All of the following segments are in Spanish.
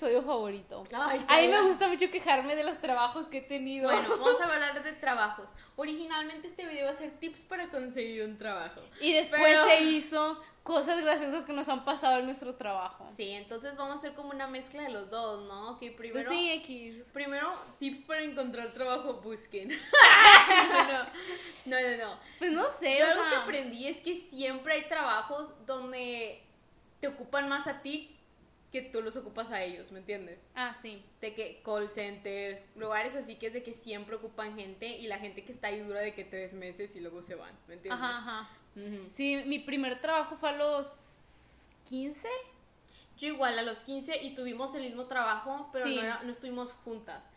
episodio favorito. Ay, A mí me gusta mucho quejarme de los trabajos que he tenido. Bueno, vamos a hablar de trabajos. Originalmente este video va a ser tips para conseguir un trabajo. y después pero- se hizo cosas graciosas que nos han pasado en nuestro trabajo. Sí, entonces vamos a hacer como una mezcla de los dos, ¿no? Que Pues primero, sí, X. primero tips para encontrar trabajo, busquen. no, no, no, no. Pues no sé, Yo o algo que sea. aprendí es que siempre hay trabajos donde te ocupan más a ti que tú los ocupas a ellos, ¿me entiendes? Ah, sí. De que call centers, lugares así que es de que siempre ocupan gente y la gente que está ahí dura de que tres meses y luego se van, ¿me entiendes? Ajá, ajá. Ujú. Sí, mi primer trabajo fue a los 15. Yo igual a los 15 y tuvimos el mismo trabajo, pero Sí. no, era- no estuvimos juntas.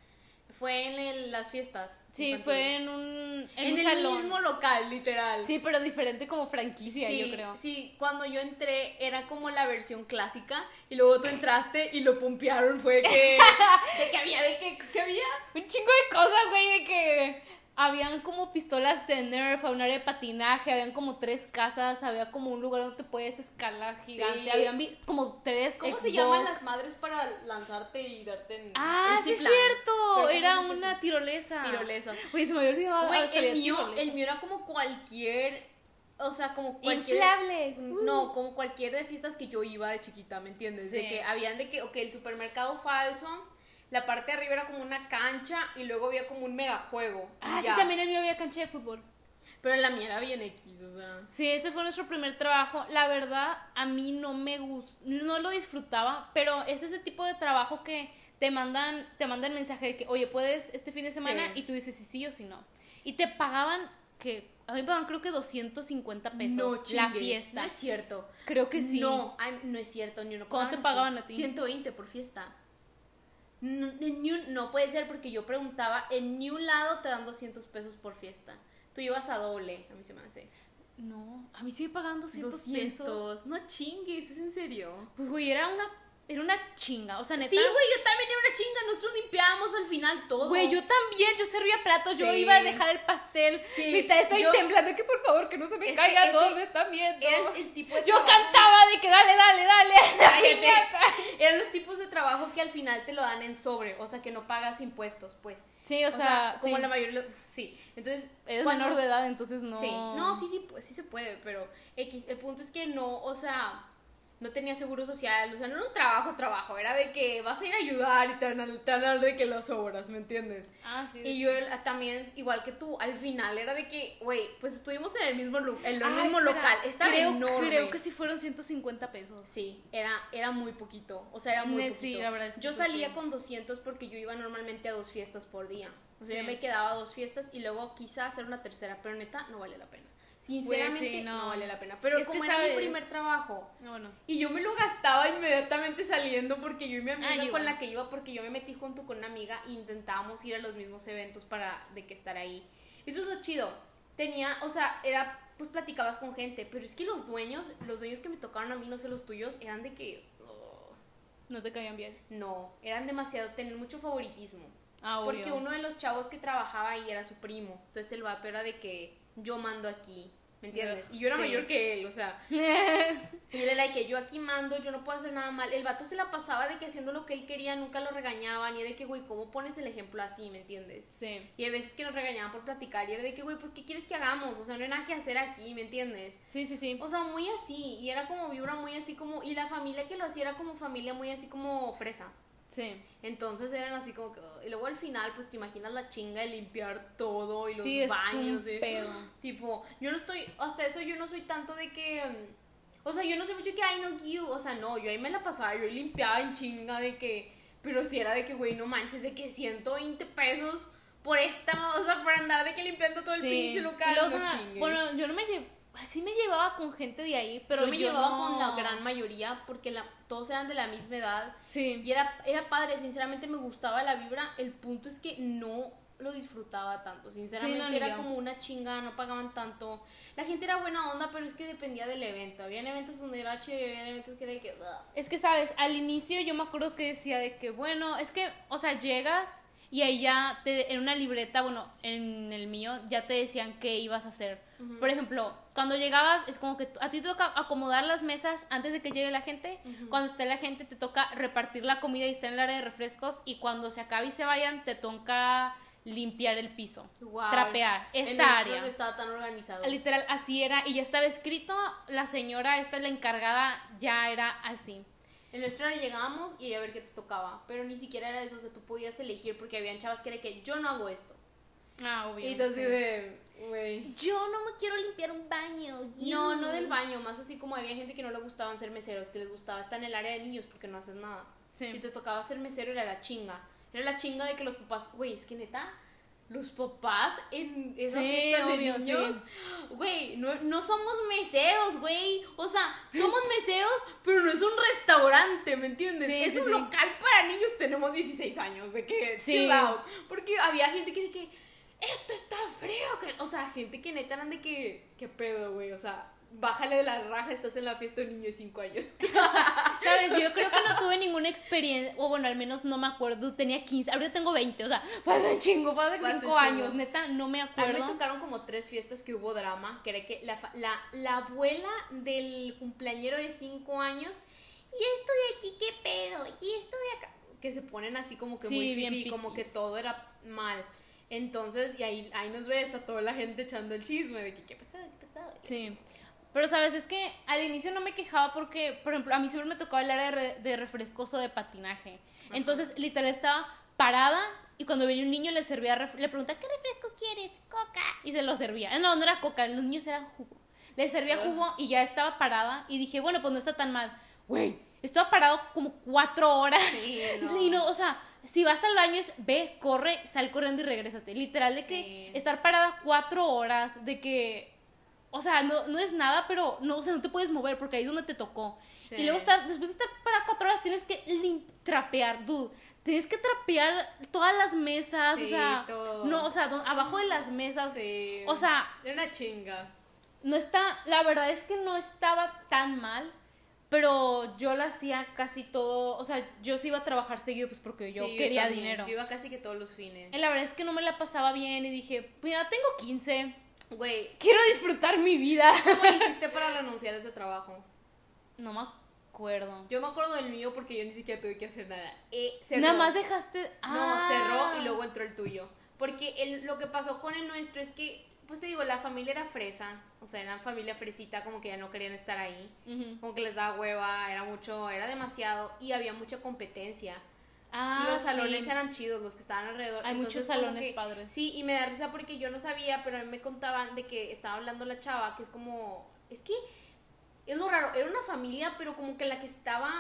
Fue en el- las fiestas. Sí, infantiles. fue en un, en En, un el salón. mismo local, literal. Sí, pero diferente como franquicia, sí, yo creo. sí, cuando yo entré era como la versión clásica y luego tú entraste y lo pompearon, fue que, de que había, de que, que había. Un chingo de cosas, güey, de que habían como pistolas de Nerf, un área de patinaje, habían como tres casas, había como un lugar donde te puedes escalar gigante, Sí. habían como tres ¿Cómo se llaman las madres para lanzarte y darte en Ah, en sí es cierto, ¿cómo era una eso? tirolesa. tirolesa. Güey, se me había olvidado. Hasta el mío, tirolesa. el mío era como cualquier, o sea, como cualquier... Inflables. uh. No, como cualquier de fiestas que yo iba de chiquita, ¿me entiendes? De que habían de que, ok, el supermercado falso, la parte de arriba era como una cancha y luego había como un megajuego. Ah, sí, ya. también el mío había cancha de fútbol. Pero la mía era bien X, o sea. Sí, ese fue nuestro primer trabajo. La verdad, a mí no me gustó, no lo disfrutaba, pero es ese tipo de trabajo que te mandan, te mandan mensaje de que, oye, puedes este fin de semana Sí. y tú dices si sí o si no. Y te pagaban, que a mí me pagaban creo que 250 pesos no la fiesta. No es cierto. Creo que sí. No, no es cierto, ni uno ¿Cuánto te pagaban pagaban así. a ti? 120 por fiesta. No, ni un- no puede ser porque yo preguntaba, en ni un lado te dan 200 pesos por fiesta. Tú ibas a doble, a mí se me hace. No, a mí sí me pagaban 200, pesos. 200. No chingues, es en serio. Pues güey, era una era una chinga, o sea, neta. Sí, güey, yo también era una chinga. Nosotros limpiábamos al final todo. Güey, yo también, yo servía platos, yo iba a dejar el pastel. Sí, Literal, estoy yo- temblando, que por favor, que no se me Es que caiga, ese todos me están viendo. Era el, tipo de Yo trabajo- cantaba de que dale, dale, dale. Cállate. Eran los tipos de trabajo que al final te lo dan en sobre, o sea, que no pagas impuestos, pues. Sí, o, sea, como sí. la mayoría. Sí, entonces. Eres cuando- menor de edad, entonces no. Sí, no, sí, sí, pues sí se puede, pero X, el punto es que no, o sea, no tenía seguro social, o sea, no era un trabajo, trabajo, era de que vas a ir a ayudar y a dar de que las obras, ¿me entiendes? Ah, sí. Y yo también, igual que tú, al final era de que, güey, pues estuvimos en el mismo, en el Ah, mismo espera, local, estaba creo, enorme. Creo que sí fueron 150 pesos. Sí, era, era muy poquito, o sea, era muy poquito. sí, la verdad es que yo salía sí. con 200 porque yo iba normalmente a dos fiestas por día. O sea, Sí. yo me quedaba a dos fiestas y luego quizá hacer una tercera, pero neta no vale la pena. Sinceramente sí, no. no. vale la pena. Pero Es que como era mi sabes- primer trabajo No, bueno. y yo me lo gastaba inmediatamente saliendo porque yo y mi Ah, amiga yo con igual. la que iba, porque yo me metí junto con una amiga e intentábamos ir a los mismos eventos para de que estar ahí. Eso es lo chido. Tenía, o sea, era, pues platicabas con gente, pero es que los dueños, los dueños que me tocaron a mí, no sé los tuyos, eran de que, oh, No te caían bien. no, eran demasiado, tener mucho favoritismo. Ah, Porque obvio. uno de los chavos que trabajaba ahí era su primo. Entonces el vato era de que yo mando aquí. ¿Me entiendes? Y yo era sí. mayor que él, o sea. Y él era de que yo aquí mando, yo no puedo hacer nada mal. El vato se la pasaba de que haciendo lo que él quería, nunca lo regañaban. Y era de que, güey, ¿cómo pones el ejemplo así? ¿Me entiendes? sí. Y hay veces que nos regañaban por platicar. Y era de que, güey, pues, ¿qué quieres que hagamos? O sea, no hay nada que hacer aquí, ¿me entiendes? Sí, sí, sí. O sea, muy así. Y era como vibra muy así como. Y la familia que lo hacía era como familia muy así como fresa. Sí. Entonces eran así como que. Y luego al final, pues te imaginas la chinga de limpiar todo y los Sí, es baños. un y- pedo. Tipo, yo no estoy. Hasta eso yo no soy tanto de que. mm, O sea, yo no sé mucho que ay no you. O sea, no, yo ahí me la pasaba, yo limpiaba en chinga de que. Pero si era de que, güey, no manches, de que 120 pesos por esta. O sea, por andar de que limpiando todo el Sí. pinche local. No o sea, chingues. bueno, yo no me llevo. Sí me llevaba con gente de ahí, pero yo me llevaba no- con la gran mayoría porque la, todos eran de la misma edad. Sí. Y era, era padre, sinceramente me gustaba la vibra. El punto es que no lo disfrutaba tanto. Sinceramente Sí, no, ni era como una chinga, no pagaban tanto. La gente era buena onda, pero es que dependía del evento. Habían eventos donde era chévere, habían eventos que era de que. Es que, ¿sabes? Al inicio yo me acuerdo que decía de que, bueno, es que, o sea, llegas y ahí ya te, en una libreta, bueno, en el mío ya te decían qué ibas a hacer. Por ejemplo, cuando llegabas es como que a ti te toca acomodar las mesas antes de que llegue la gente. Cuando esté la gente te toca repartir la comida y estar en el área de refrescos y cuando se acabe y se vayan te toca limpiar el piso, trapear esta área. no estaba tan organizado. Literal, así era y ya estaba escrito, la señora, esta la encargada, ya era así. En nuestra área llegábamos y a ver qué te tocaba, pero ni siquiera era eso, o sea, tú podías elegir porque habían chavas que era que yo no hago esto. Ah, obvio. Y entonces de, güey. Yo no me quiero limpiar un baño. No, no del baño, más así como había gente que no le gustaban ser meseros, que les gustaba estar en el área de niños porque no haces nada. Si te tocaba ser mesero era la chinga. Era la chinga de que los papás, güey, es que neta, los papás en esas fiestas de niños, güey, no, no, somos meseros, güey. O sea, somos meseros, pero no es un restaurante, ¿me entiendes? es un local para niños. Tenemos 16 años, de que chill out. Porque había gente que, que esto está frío. o sea, gente que neta eran de que, ¿qué pedo, güey? O sea, bájale de la raja, estás en la fiesta de un niño de 5 años. Sabes, yo creo que no tuve ninguna experiencia, o bueno, al menos no me acuerdo, tenía 15, ahorita tengo 20, o sea, fue un chingo, fue hace 5 años, neta, no me acuerdo. A mí me tocaron como tres fiestas que hubo drama, que era que la, la, la abuela del cumpleañero de 5 años, y esto de aquí, ¿qué pedo? Y esto de acá, que se ponen así como que muy bien como que todo era mal. Entonces, y ahí, ahí nos ves a toda la gente echando el chisme de que qué pasó, qué pasó. Sí. Pero, ¿sabes? Es que al inicio no me quejaba porque, por ejemplo, a mí siempre me tocaba el área de, refrescoso de patinaje. Entonces, literal, estaba parada y cuando venía un niño le servía, le preguntaba, ¿qué refresco quieres? Coca. Y se lo servía. No, no era coca, los niños eran jugo. Le servía jugo y ya estaba parada y dije, bueno, pues no está tan mal. Güey, estaba parado como cuatro horas. Sí, no. Y no, o sea, si vas al baño es ve, corre, sal corriendo y regrésate. Literal, de que estar parada cuatro horas, de que o sea, no, no es nada, pero no, o sea, no te puedes mover porque ahí es donde te tocó. Y luego estar, después de estar para cuatro horas tienes que trapear, dude. Tienes que trapear todas las mesas, o sea, no, o sea, abajo de las mesas. O sea, era una chinga. No está, la verdad es que no estaba tan mal, pero yo lo hacía casi todo, o sea, yo sí iba a trabajar seguido pues porque yo quería dinero. Yo iba casi que todos los fines. Y la verdad es que no me la pasaba bien y dije, mira, tengo 15 Güey. Quiero disfrutar mi vida. ¿Cómo hiciste para renunciar a ese trabajo? No me acuerdo. Yo me acuerdo del mío porque yo ni siquiera tuve que hacer nada. Eh, nada más dejaste. No, cerró y luego entró el tuyo. Porque el, lo que pasó con el nuestro es que, pues te digo, la familia era fresa. O sea, eran familia fresita, como que ya no querían estar ahí. Como que les daba hueva, era mucho, era demasiado. Y había mucha competencia. Ah, los salones eran chidos, los que estaban alrededor. Hay muchos salones padres. Sí, y me da risa porque yo no sabía, pero a mí me contaban de que estaba hablando la chava, que es como, es que es lo raro, era una familia, pero como que la que estaba,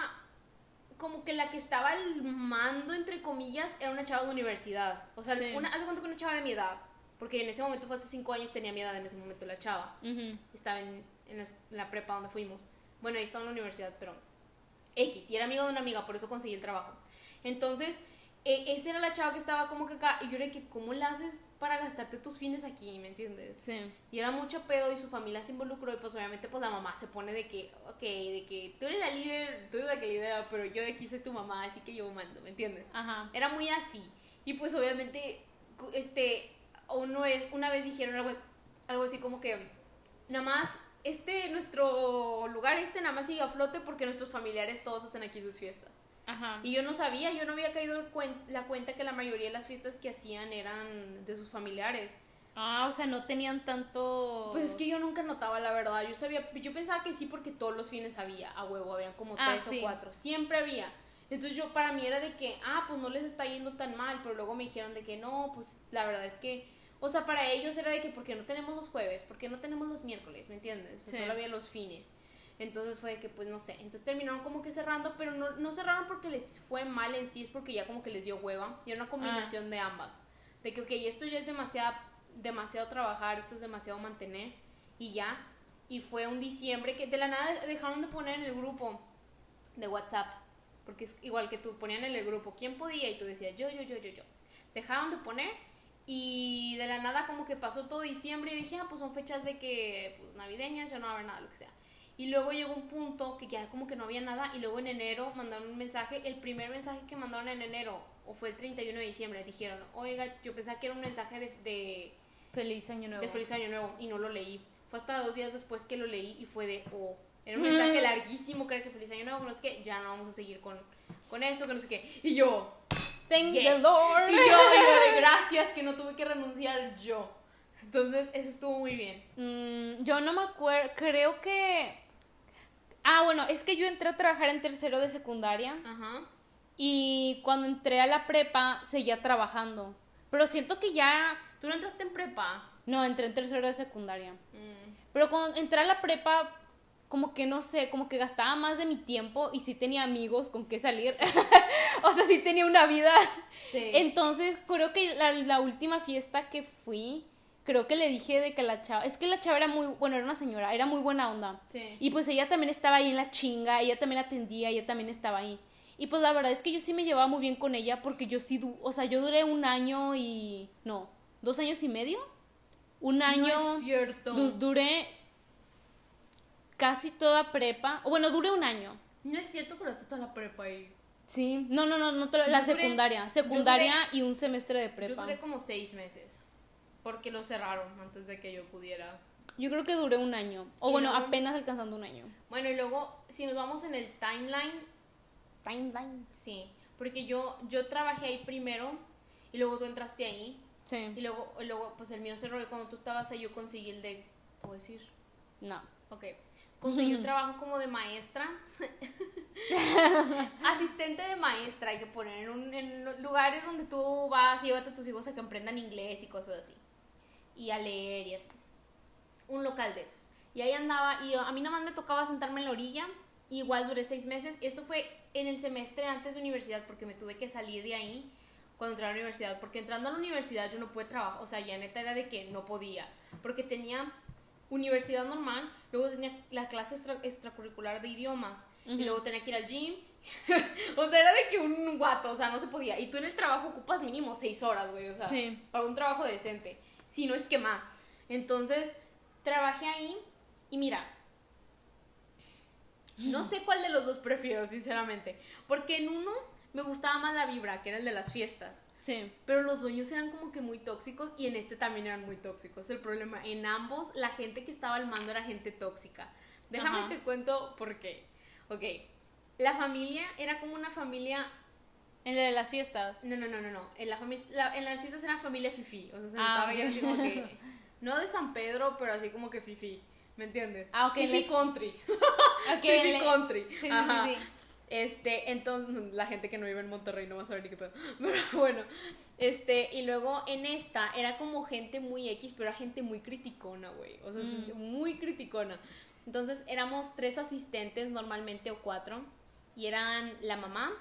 como que la que estaba al mando, entre comillas, era una chava de universidad. O sea, una, haz de cuenta que una chava de mi edad, porque en ese momento fue hace cinco años, tenía mi edad en ese momento la chava. Estaba en, en la, prepa donde fuimos. Bueno, ahí estaba en la universidad, pero X, y era amigo de una amiga, por eso conseguí el trabajo. Entonces, e, esa era la chava que estaba como que acá. Y yo era que, ¿cómo la haces para gastarte tus fines aquí? ¿Me entiendes? Sí. Y era mucho pedo y su familia se involucró. Y pues, obviamente, pues la mamá se pone de que, ok, de que tú eres la líder, tú eres la que lidera, pero yo aquí soy tu mamá, así que yo mando, ¿me entiendes? Ajá. Era muy así. Y pues, obviamente, este, uno es, una vez dijeron algo, algo así como que, nada más este, nuestro lugar este nada más sigue a flote porque nuestros familiares todos hacen aquí sus fiestas. Y yo no sabía, yo no había caído la cuenta que la mayoría de las fiestas que hacían eran de sus familiares. Ah, o sea, no tenían tanto. Pues es que yo nunca notaba la verdad. Yo sabía, yo pensaba que sí porque todos los fines había, a huevo, habían como ah, tres o cuatro. Siempre había. Entonces yo para mí era de que, ah, pues no les está yendo tan mal, pero luego me dijeron de que no, pues la verdad es que, o sea, para ellos era de que, ¿por qué no tenemos los jueves? ¿Por qué no tenemos los miércoles? ¿Me entiendes? solo había los fines. Entonces fue que, pues no sé. Entonces terminaron como que cerrando, pero no, no cerraron porque les fue mal en sí, es porque ya como que les dio hueva. Y era una combinación de ambas. De que, ok, esto ya es demasiado, demasiado trabajar, esto es demasiado mantener. Y ya. Y fue un diciembre que de la nada dejaron de poner en el grupo de WhatsApp. Porque es igual que tú, ponían en el grupo quién podía y tú decías yo, yo, yo, yo, yo. Dejaron de poner y de la nada como que pasó todo diciembre y dije, ah, pues son fechas de que, pues navideñas, ya no va a haber nada, lo que sea. Y luego llegó un punto que ya como que no había nada y luego en enero mandaron un mensaje, el primer mensaje que mandaron en enero, o fue el 31 de diciembre, dijeron, oiga, yo pensaba que era un mensaje de, de, Feliz año nuevo. de Feliz Año Nuevo y no lo leí. Fue hasta dos días después que lo leí y fue de, oh, era un mensaje larguísimo, que era que Feliz Año Nuevo, que no sé qué, ya no vamos a seguir con, con esto, que no sé qué. Y yo, Thank Yes. the Lord. y yo, yo de gracias que no tuve que renunciar yo. Entonces, eso estuvo muy bien. Mm, yo no me acuerdo, creo que... Ah, bueno, es que yo entré a trabajar en tercero de secundaria Ajá. y cuando entré a la prepa seguía trabajando. Pero siento que ya... Tú no entraste en prepa. No, entré en tercero de secundaria. Mm. Pero cuando entré a la prepa, como que no sé, como que gastaba más de mi tiempo y sí tenía amigos con qué salir. o sea, sí tenía una vida. Sí. Entonces, creo que la, la última fiesta que fui, creo que le dije de que la chava, es que la chava era muy, bueno, era una señora, era muy buena onda. Sí. Y pues ella también estaba ahí en la chinga, ella también atendía, ella también estaba ahí. Y pues la verdad es que yo sí me llevaba muy bien con ella porque yo sí, du- o sea, yo duré un año y, no, dos años y medio. Un año. No es cierto. Du- duré casi toda prepa. O bueno, duré un año. No es cierto que duraste toda la prepa ahí. Sí. No, no, no, no la Yo duré- secundaria. yo Secundaria y un semestre de Yo prepa. duré como seis meses. Porque lo cerraron antes de que yo pudiera. Yo creo que duré un año. O Y bueno, luego- apenas alcanzando un año. Bueno, y luego, si nos vamos en el timeline, Timeline. sí. Porque yo, yo trabajé ahí primero y luego tú entraste ahí. Y Sí. luego, y luego pues el mío cerró y cuando tú estabas ahí yo conseguí el de... ¿Puedo decir? No. Ok. Conseguí un trabajo como de maestra. Asistente de maestra, hay que poner en, un- en lugares donde tú vas y llévate a tus hijos a que aprendan inglés y cosas así. Y a leer y así. Un local de esos. Y ahí andaba, y a mí nada más me tocaba sentarme en la orilla. y igual duré seis meses. Esto fue en el semestre antes de universidad, porque me tuve que salir de ahí cuando entré a la universidad. Porque entrando a la universidad yo no pude trabajar. O sea, ya neta era de que no podía. Porque tenía universidad normal, luego tenía la clase extra- extracurricular de idiomas, y luego tenía que ir al gym. o sea, era de que un guato, o sea, no se podía. Y tú en el trabajo ocupas mínimo seis horas, güey, o sea, Sí. para un trabajo decente. Si no es que más. Entonces, trabajé ahí y mira, no sé cuál de los dos prefiero, sinceramente. Porque en uno me gustaba más la vibra, que era el de las fiestas. Sí. Pero los dueños eran como que muy tóxicos y en este también eran muy tóxicos. El problema, en ambos, la gente que estaba al mando era gente tóxica. Déjame Ajá. te cuento por qué. Ok, la familia era como una familia... El de las fiestas. No, no, no, no, no. En, la la- en las fiestas era familia fifi. O sea, se Ah, notaba ok. ya así como que... No de San Pedro, pero así como que fifi. ¿Me entiendes? Ah, ok, Fifi les- country. Fifi le- country. Sí, sí, Ajá. sí, sí. Este, entonces, la gente que no vive en Monterrey no va a saber ni qué pedo. Pero bueno, este, y luego en esta era como gente muy X, pero era gente muy criticona, güey. O sea, Mm. muy criticona. Entonces éramos tres asistentes normalmente o cuatro. Y eran la mamá,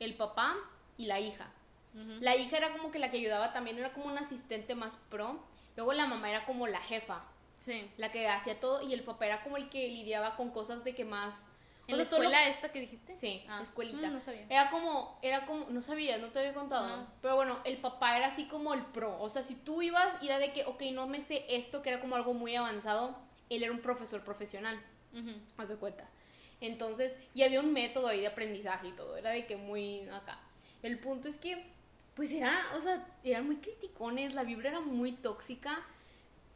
el papá y la hija. La hija era como que la que ayudaba también, era como una asistente más pro. Luego la mamá era como la jefa, Sí. la que hacía todo. Y el papá era como el que lidiaba con cosas de que más... ¿En la lo- escuela esta que dijiste? Sí, Ah, escuelita. mm, no sabía. Era como, era como, no sabía, no te había contado. No. Pero bueno, el papá era así como el pro. O sea, si tú ibas y era de que, ok, no me sé esto, que era como algo muy avanzado, él era un profesor profesional, Ujú. haz de cuenta. Entonces, y había un método ahí de aprendizaje y todo, era de que muy acá. El punto es que, pues era, o sea, eran muy criticones, la vibra era muy tóxica.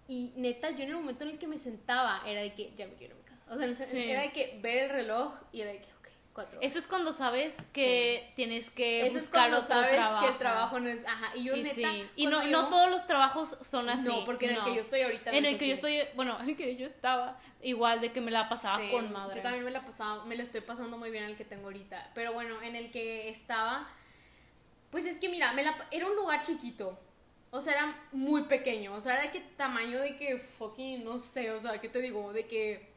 Y neta, yo en el momento en el que me sentaba, era de que ya me quiero a mi casa. O sea, Sí. era de que ver el reloj y era de que, cuatro horas. Eso es cuando sabes que tienes que Eso es buscar cuando otro sabes trabajo. que el trabajo no es. Ajá, y yo Y, neta. sí. y cuando no, no todos los trabajos son así. No, porque en el que yo estoy ahorita. En es el que yo estoy, bueno, en el que yo estaba, igual de que me la pasaba Sí, con madre. Yo también me la pasaba, me lo estoy pasando muy bien el que tengo ahorita. Pero bueno, en el que estaba, pues es que mira, me la, era un lugar chiquito. O sea, era muy pequeño. O sea, era de que tamaño de que fucking, no sé, o sea, ¿qué te digo? De que.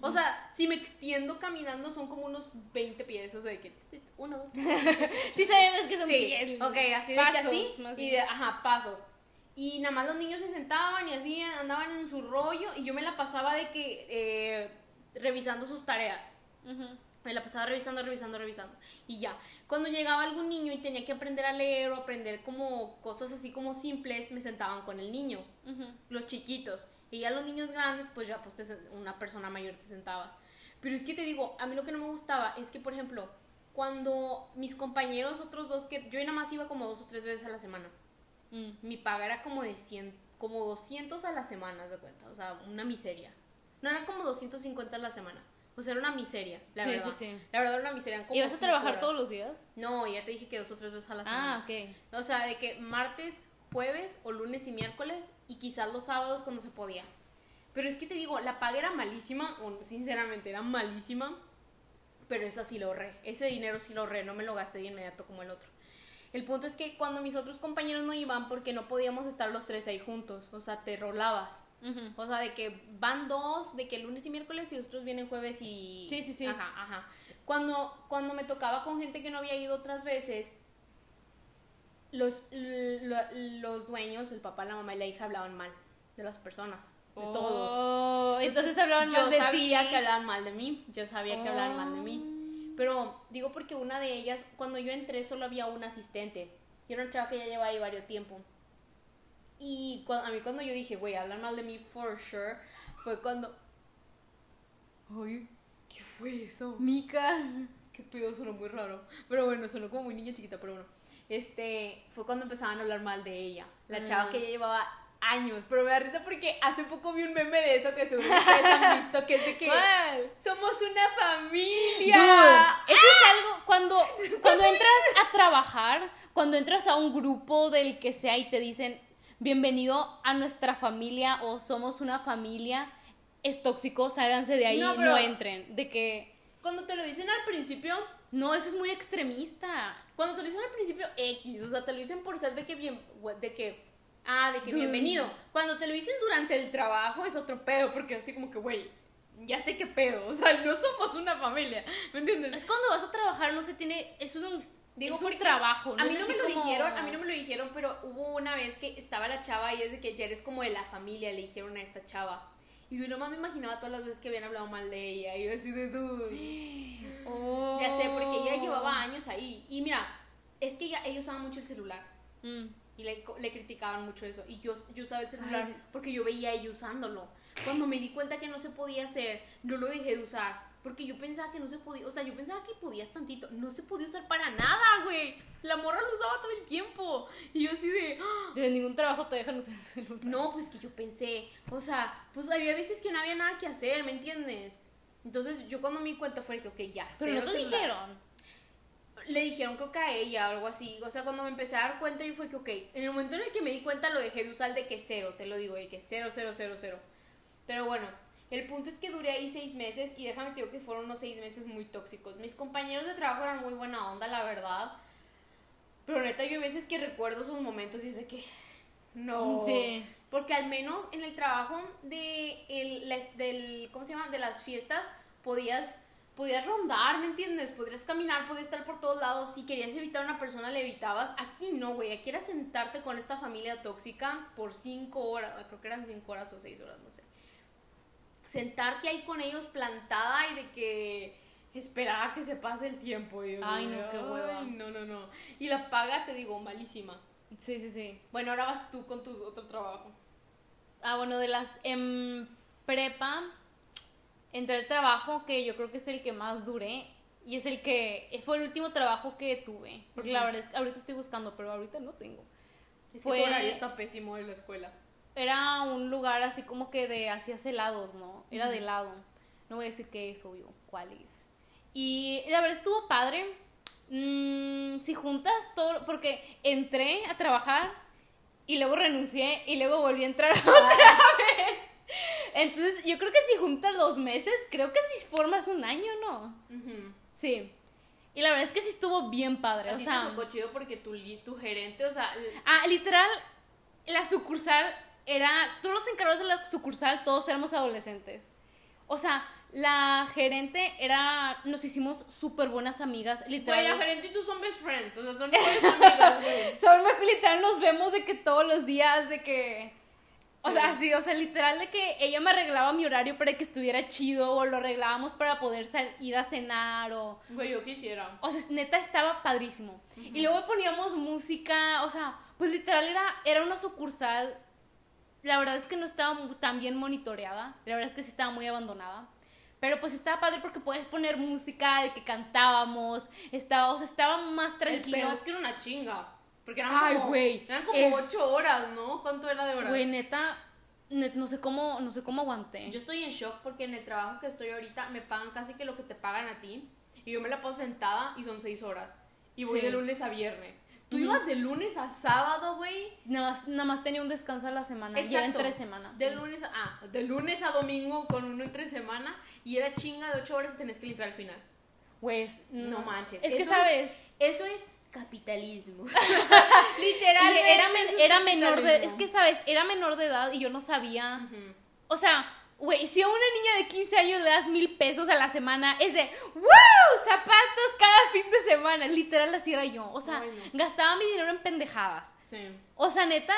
O sea, si me extiendo caminando son como unos 20 pies. O sea, de que. Uno, dos, tres. Sí sabemos que son Sí, bien. ok, así de pasos, que así. más Y de, ajá, pasos. Y nada más los niños se sentaban y así andaban en su rollo y yo me la pasaba de que eh, revisando sus tareas. Ujú. Me la pasaba revisando, revisando, revisando. Y ya, cuando llegaba algún niño y tenía que aprender a leer o aprender como cosas así como simples, me sentaban con el niño, Ujú. los chiquitos. Y ya los niños grandes, pues ya pues te una persona mayor te sentabas. Pero es que te digo, a mí lo que no me gustaba es que, por ejemplo, cuando mis compañeros, otros dos, que yo nada más iba como dos o tres veces a la semana, Mm. mi paga era como de 100, como 200 a la semana, de cuenta, o sea, una miseria. No era como 250 a la semana, o sea, era una miseria, la Sí, verdad. sí, sí. La verdad era una miseria. ¿Y vas a trabajar horas. todos los días? No, ya te dije que dos o tres veces a la semana. Ah, ok. O sea, de que martes, jueves o lunes y miércoles y quizás los sábados cuando se podía. Pero es que te digo, la paga era malísima, o sinceramente era malísima, pero esa sí lo ahorré. Ese dinero sí lo ahorré, no me lo gasté de inmediato como el otro. El punto es que cuando mis otros compañeros no iban porque no podíamos estar los tres ahí juntos, o sea, te rolabas. Ujú. O sea, de que van dos, de que lunes y miércoles y otros vienen jueves y... Sí, sí, sí. Ajá, ajá. Cuando, cuando me tocaba con gente que no había ido otras veces, los, lo- los dueños, el papá, la mamá y la hija hablaban mal de las personas, de todos. Oh, entonces, hablaban yo mal de sabía ti. que hablaban mal de mí, yo sabía que hablaban mal de mí. Oh. Pero digo porque una de ellas, cuando yo entré solo había un asistente. Y era una chava que ya llevaba ahí varios tiempo. Y cua- a mí cuando yo dije, güey, hablan mal de mí for sure, fue cuando... Ay, ¿qué fue eso? Mica. Qué pedo, sonó muy raro. Pero bueno, sonó como muy niña chiquita, pero bueno. Este, fue cuando empezaban a hablar mal de ella. La chava Mm. que ella llevaba años. Pero me da risa porque hace poco vi un meme de eso que seguro ustedes han visto, que es de que... ¿Cuál? Somos una familia. Dude, eso es algo cuando cuando entras a trabajar, cuando entras a un grupo del que sea y te dicen bienvenido a nuestra familia o somos una familia, es tóxico, sálganse de ahí, No, no, entren. De que Cuando te lo dicen al principio, no, eso es muy extremista. Cuando te lo dicen al principio X, o sea, te lo dicen por ser de que bien, de que, ah, de que Dude. bienvenido. Cuando te lo dicen durante el trabajo es otro pedo, porque así como que, güey, ya sé qué pedo, o sea, no somos una familia, ¿me entiendes? Es cuando vas a trabajar, no se tiene, es un, Digo, es un trabajo. a mí no me así lo como- dijeron, a mí no me lo dijeron, pero hubo una vez que estaba la chava y es de que ya eres como de la familia, le dijeron a esta chava. Y yo nomás me imaginaba todas las veces que habían hablado mal de ella, y yo así de dude. Oh. Ya sé, porque ella llevaba años ahí. Y mira, es que ya, ellos usaban mucho el celular. Mm. Y le, le criticaban mucho eso. Y yo, yo usaba el celular Ay. porque yo veía a ella usándolo. Cuando me di cuenta que no se podía hacer, no lo dejé de usar. Porque yo pensaba que no se podía, o sea, yo pensaba que podías tantito. No se podía usar para nada, güey. La morra lo usaba todo el tiempo. Y yo así de, ¡ah! De ningún trabajo te dejan usar el celular. no, pues que yo pensé, o sea, pues había veces que no había nada que hacer, ¿me entiendes? Entonces yo cuando me di cuenta fue que, ok, ya. Pero no te celular. dijeron. le dijeron creo que a ella o algo así. O sea, cuando me empecé a dar cuenta, yo fue que, ok, en el momento en el que me di cuenta lo dejé de usar de que cero, te lo digo, de que cero, cero, cero, cero. Pero bueno, el punto es que duré ahí seis meses y déjame te digo que fueron unos seis meses muy tóxicos. Mis compañeros de trabajo eran muy buena onda, la verdad. Pero neta, yo a veces que recuerdo esos momentos y es de que, no. Sí. Porque al menos en el trabajo de el, las- del, ¿cómo se llama? De las fiestas podías, podías rondar, ¿me entiendes? Podrías caminar, podías estar por todos lados. Si querías evitar a una persona, le evitabas. Aquí no, güey. Aquí era sentarte con esta familia tóxica por cinco horas. Creo que eran cinco horas o seis horas, no sé. Sentarte ahí con ellos plantada y de que esperar a que se pase el tiempo. Y Ay, no, qué hueva. "Ay, No, no, no. Y la paga, te digo, malísima. Sí, sí, sí. Bueno, ahora vas tú con tu otro trabajo. Ah, bueno, de las en prepa entré al trabajo que yo creo que es el que más duré y es el que fue el último trabajo que tuve. Porque la verdad es que ahorita estoy buscando, pero ahorita no tengo. Es Fue- que tu horario está pésimo en la escuela. Era un lugar así como que de hacías helados, ¿no? Era de helado. No voy a decir qué es, obvio, cuál es. Y la verdad estuvo padre. Mm, si juntas todo, porque entré a trabajar y luego renuncié y luego volví a entrar otra vez. Entonces, yo creo que si juntas dos meses, creo que si formas un año, ¿no? Sí. Y la verdad es que sí estuvo bien padre. A O sea, te tocó chido porque tu, tu gerente, o sea, Ah, literal, la sucursal era. Todos los encargados de la sucursal, todos éramos adolescentes. O sea, la gerente era. Nos hicimos súper buenas amigas. güey, Literal. la gerente y tú son best friends, o sea, son mejores amigas, güey. Son, literal, nos vemos de que todos los días, de que. O Sí. sea, sí, o sea, literal de que ella me arreglaba mi horario para que estuviera chido, o lo arreglábamos para poder ir a cenar, o. Güey, yo quisiera. O sea, neta estaba padrísimo. Y luego poníamos música, o sea, pues literal era, era una sucursal la verdad es que no estaba tan bien monitoreada. La verdad es que sí estaba muy abandonada. Pero pues estaba padre porque puedes poner música de que cantábamos. Estaba, o sea, estaba más tranquilo. pedo es que era una chinga. Porque eran Ay, como, güey, eran como es- ocho horas, ¿no? ¿Cuánto era de horas? Güey, neta, net- no sé cómo, no sé cómo aguanté. Yo estoy en shock porque en el trabajo que estoy ahorita me pagan casi que lo que te pagan a ti. Y yo me la paso sentada y son seis horas. Y voy Sí. de lunes a viernes. Tú ibas de lunes a sábado, güey. Nada más, nada más tenía un descanso a la semana. Y eran Exacto. tres semanas. De sí. lunes a, ah, de lunes a domingo con uno entre semana. Y era chinga de ocho horas y tenés que limpiar al final. Güey, es- No manches. Es que, ¿sabes? Eso es capitalismo. Y Literalmente. era, men- era menor de... Es que, ¿sabes? Era menor de edad y yo no sabía... O sea, güey, si a una niña de 15 años le das mil pesos a la semana, es de ¡Wow! Zapatos cada fin de semana. Literal, así era yo. O sea, Ay, no. gastaba mi dinero en pendejadas. Sí. O sea, neta,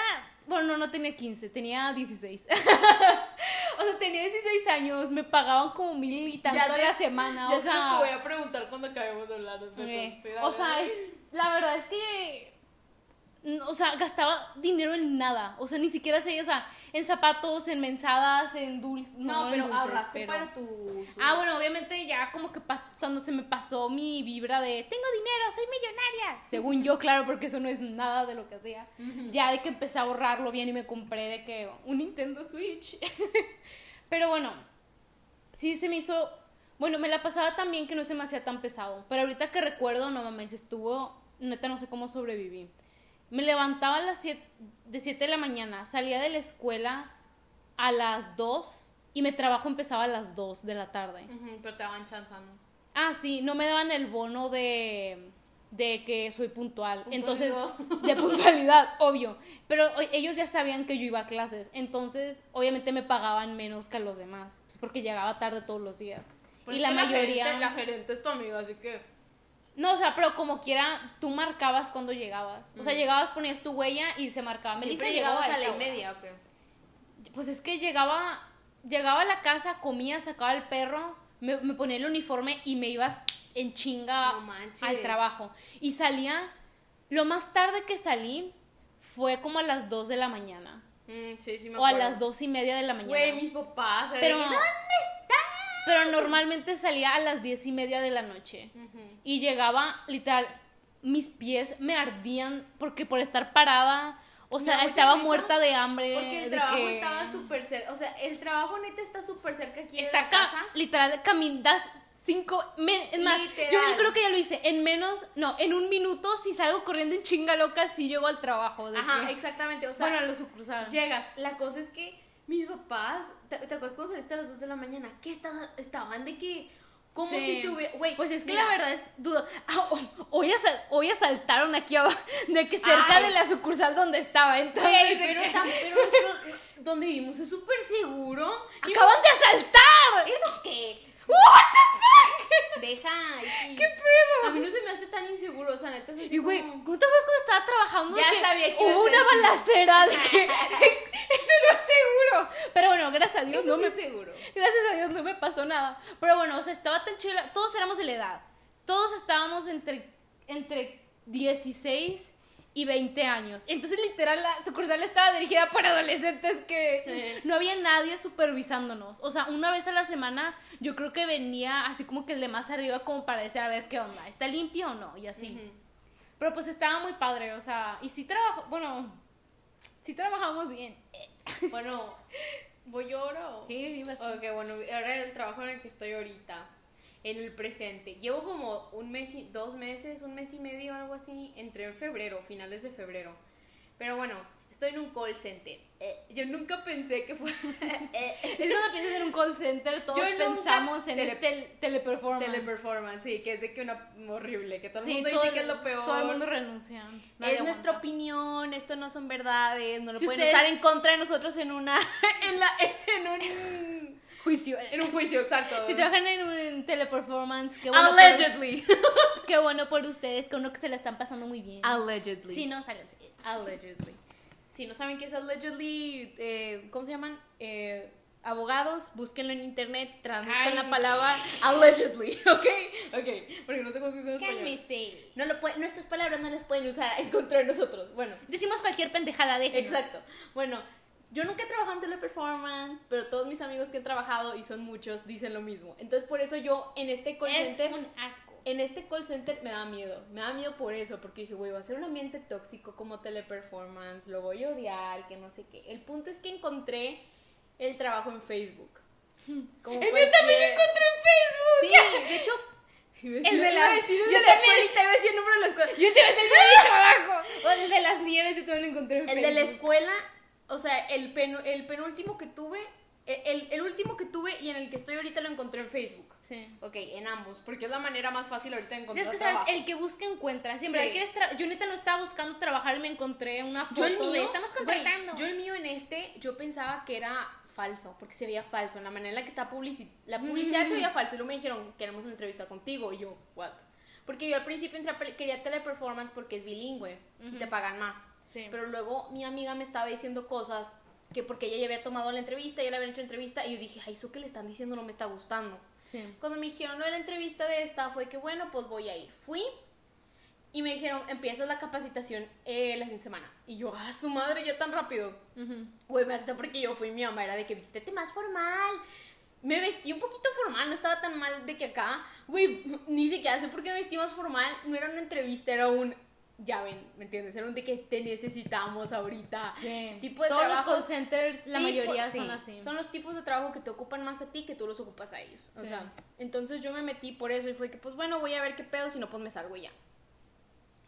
bueno, no, no tenía 15, tenía 16. o sea, tenía 16 años, me pagaban como mil y tanto a la semana. Ya o sé lo sea, que voy a preguntar cuando acabemos de hablar. esto. Sí, o sea, es- la verdad es que o sea, gastaba dinero en nada. O sea, ni siquiera sé, o sea, en zapatos, en mensadas, en dulces. No, en pero dulces, ahorraste pero- para tu. Ah, bueno, obviamente ya como que pas- cuando se me pasó mi vibra de tengo dinero, soy millonaria. Según yo, claro, porque eso no es nada de lo que hacía. Ya de que empecé a ahorrarlo bien y me compré de que un Nintendo Switch. pero bueno, sí se me hizo. Bueno, me la pasaba tan bien que no se me hacía tan pesado. Pero ahorita que recuerdo, no mames, estuvo. Neta, no sé cómo sobreviví. Me levantaba a las 7 de 7 de la mañana, salía de la escuela a las 2 y mi trabajo empezaba a las 2 de la tarde. Pero te daban chanzando. Ah, sí, no me daban el bono de, de que soy puntual. Entonces, de puntualidad, obvio. Pero ellos ya sabían que yo iba a clases. Entonces, obviamente me pagaban menos que a los demás. Pues porque llegaba tarde todos los días. Pues y la mayoría... gerente- la gerente es tu amiga, así que. No, o sea, pero como quiera, tú marcabas cuando llegabas. O sea, llegabas, ponías tu huella y se marcaba. Melissa llegabas a la y media. Pues es que llegaba, llegaba a la casa, comía, sacaba el perro, me, me ponía el uniforme y me ibas en chinga No al trabajo. Y salía, lo más tarde que salí fue como a las 2 de la mañana. Mm, sí, sí me O a las dos y media de la mañana. Güey, mis papás. pero, "¿Dónde pero normalmente salía a las diez y media de la noche. Ujú. Y llegaba, literal, mis pies me ardían porque por estar parada, o sea, ¿No mucha estaba muerta de hambre. Porque el de trabajo que- estaba súper cerca. O sea, el trabajo neta está súper cerca aquí de Está la acá, casa. literal, caminas cinco, es más, Literal. yo creo que ya lo hice, en menos, no, en un minuto, si salgo corriendo en chinga loca, si llego al trabajo. de Ajá, que- exactamente. O sea, bueno, lo sucursal. llegas. La cosa es que mis papás. ¿Te, te acuerdas cuando saliste a las 2 de la mañana? ¿Qué estaban? Estaban de que. Como Sí. si tuviera. Güey, Pues es que mira, la verdad es dudo. Ah, hoy, asal- hoy asaltaron aquí abajo, de que cerca Ay. de la sucursal donde estaba. Entonces, pero, que- tam- pero nuestro- donde vivimos es súper seguro. ¡Acaban de asaltar! ¿Eso qué? ¿What the fuck? Deja. X. ¿Qué pedo? A mí no se me hace tan inseguro. O sea, neta es así. Y güey, como- ¿cómo te acuerdas cuando estaba trabajando? Ya que sabía que hubo una balacera. de que- eso no es seguro. Pero bueno, gracias a Dios Eso no sí me seguro. Gracias a Dios no me pasó nada. Pero bueno, o sea, estaba tan chila. Todos éramos de la edad. Todos estábamos entre, entre 16 y 20 años. Entonces, literal, la sucursal estaba dirigida por adolescentes que Sí. no había nadie supervisándonos. O sea, una vez a la semana yo creo que venía así como que el de más arriba como para decir, a ver qué onda, ¿está limpio o no? Y así. Pero pues estaba muy padre, o sea, y sí trabajó, bueno, sí trabajamos bien. Bueno, ¿voy yo ahora o...? Sí, sí, bastante. Ok, bueno, ahora el trabajo en el que estoy ahorita, en el presente. Llevo como un mes y dos meses, un mes y medio, algo así. Entré en febrero, finales de febrero. Pero bueno, estoy en un call center. Eh, yo nunca pensé que fuera eh, Es cuando piensas en un call center, todos Yo pensamos en tele- este teleperformance. teleperformance, sí, que es de que una horrible, que todo el Sí, mundo todo, dice que es lo peor. todo el mundo renuncia. Es nuestra aguanta. opinión, esto no son verdades, no lo Si pueden ustedes- usar en contra de nosotros en una en la en un juicio. en un juicio, exacto. Si trabajan en un teleperformance, qué bueno, por, Allegedly. qué bueno por ustedes, que uno que se la están pasando muy bien. Allegedly. Si no, salen. Allegedly. Si no saben qué es allegedly, eh, ¿cómo se llaman? Eh, abogados, búsquenlo en internet, traduzcan la palabra allegedly, ¿ok? Ok, porque no sé cómo se dice en español. No lo pueden- nuestras palabras no las pueden usar en contra de nosotros. Bueno, Decimos cualquier pendejada, déjenos. exacto. Bueno, yo nunca he trabajado en teleperformance, pero todos mis amigos que han trabajado, y son muchos, dicen lo mismo. Entonces, por eso yo en este call Es center, un asco. en este call center me da miedo. Me da miedo por eso, porque dije, güey, va a ser un ambiente tóxico como teleperformance, lo voy a odiar, que no sé qué. El punto es que encontré el trabajo en Facebook. Como El mío también lo encontré en Facebook. Sí, de hecho. El de la- el yo también. a decir el número de la escuela. Yo te ves el de trabajo. O el de las nieves, yo también lo encontré en El de la Facebook. escuela, o sea, el, penu- el penúltimo que tuve, e, el, el último que tuve y en el que estoy ahorita lo encontré en Facebook. Sí. Ok, en ambos, porque es la manera más fácil ahorita de Sí, encontrar es que sabes, el que busca encuentra. Siempre Sí. yo neta no estaba buscando trabajar y me encontré una foto mío, de estamos güey, contratando. yo el mío en este, yo pensaba que era falso, porque se veía falso, en la manera en la que está publici la publicidad se veía falsa, y luego me dijeron, queremos una entrevista contigo, y yo, what? Porque yo al principio entré quería teleperformance porque es bilingüe, y te pagan más. Sí. Pero luego mi amiga me estaba diciendo cosas que porque ella ya había tomado la entrevista, ya le habían hecho entrevista, y yo dije, ay, eso que le están diciendo no me está gustando. Sí. Cuando me dijeron de la entrevista de esta, fue que bueno, pues voy a ir. Fui y me dijeron, empiezas la capacitación eh, la siguiente semana. Y yo, ah, su madre, ya tan rápido. Güey, me hace porque yo fui mi mamá, era de que vístete más formal. Me vestí un poquito formal, no estaba tan mal de que acá, güey, ni siquiera sé por qué me vestí más formal. No era una entrevista, era un, ya ven, ¿me entiendes? Era un de que te necesitamos ahorita. Sí. Tipo de Todos trabajo- los call centers, la Tipo- mayoría sí, son así. Son los tipos de trabajo que te ocupan más a ti que tú los ocupas a ellos. O Sí. sea, entonces yo me metí por eso y fue que, pues bueno, voy a ver qué pedo, si no, pues me salgo ya.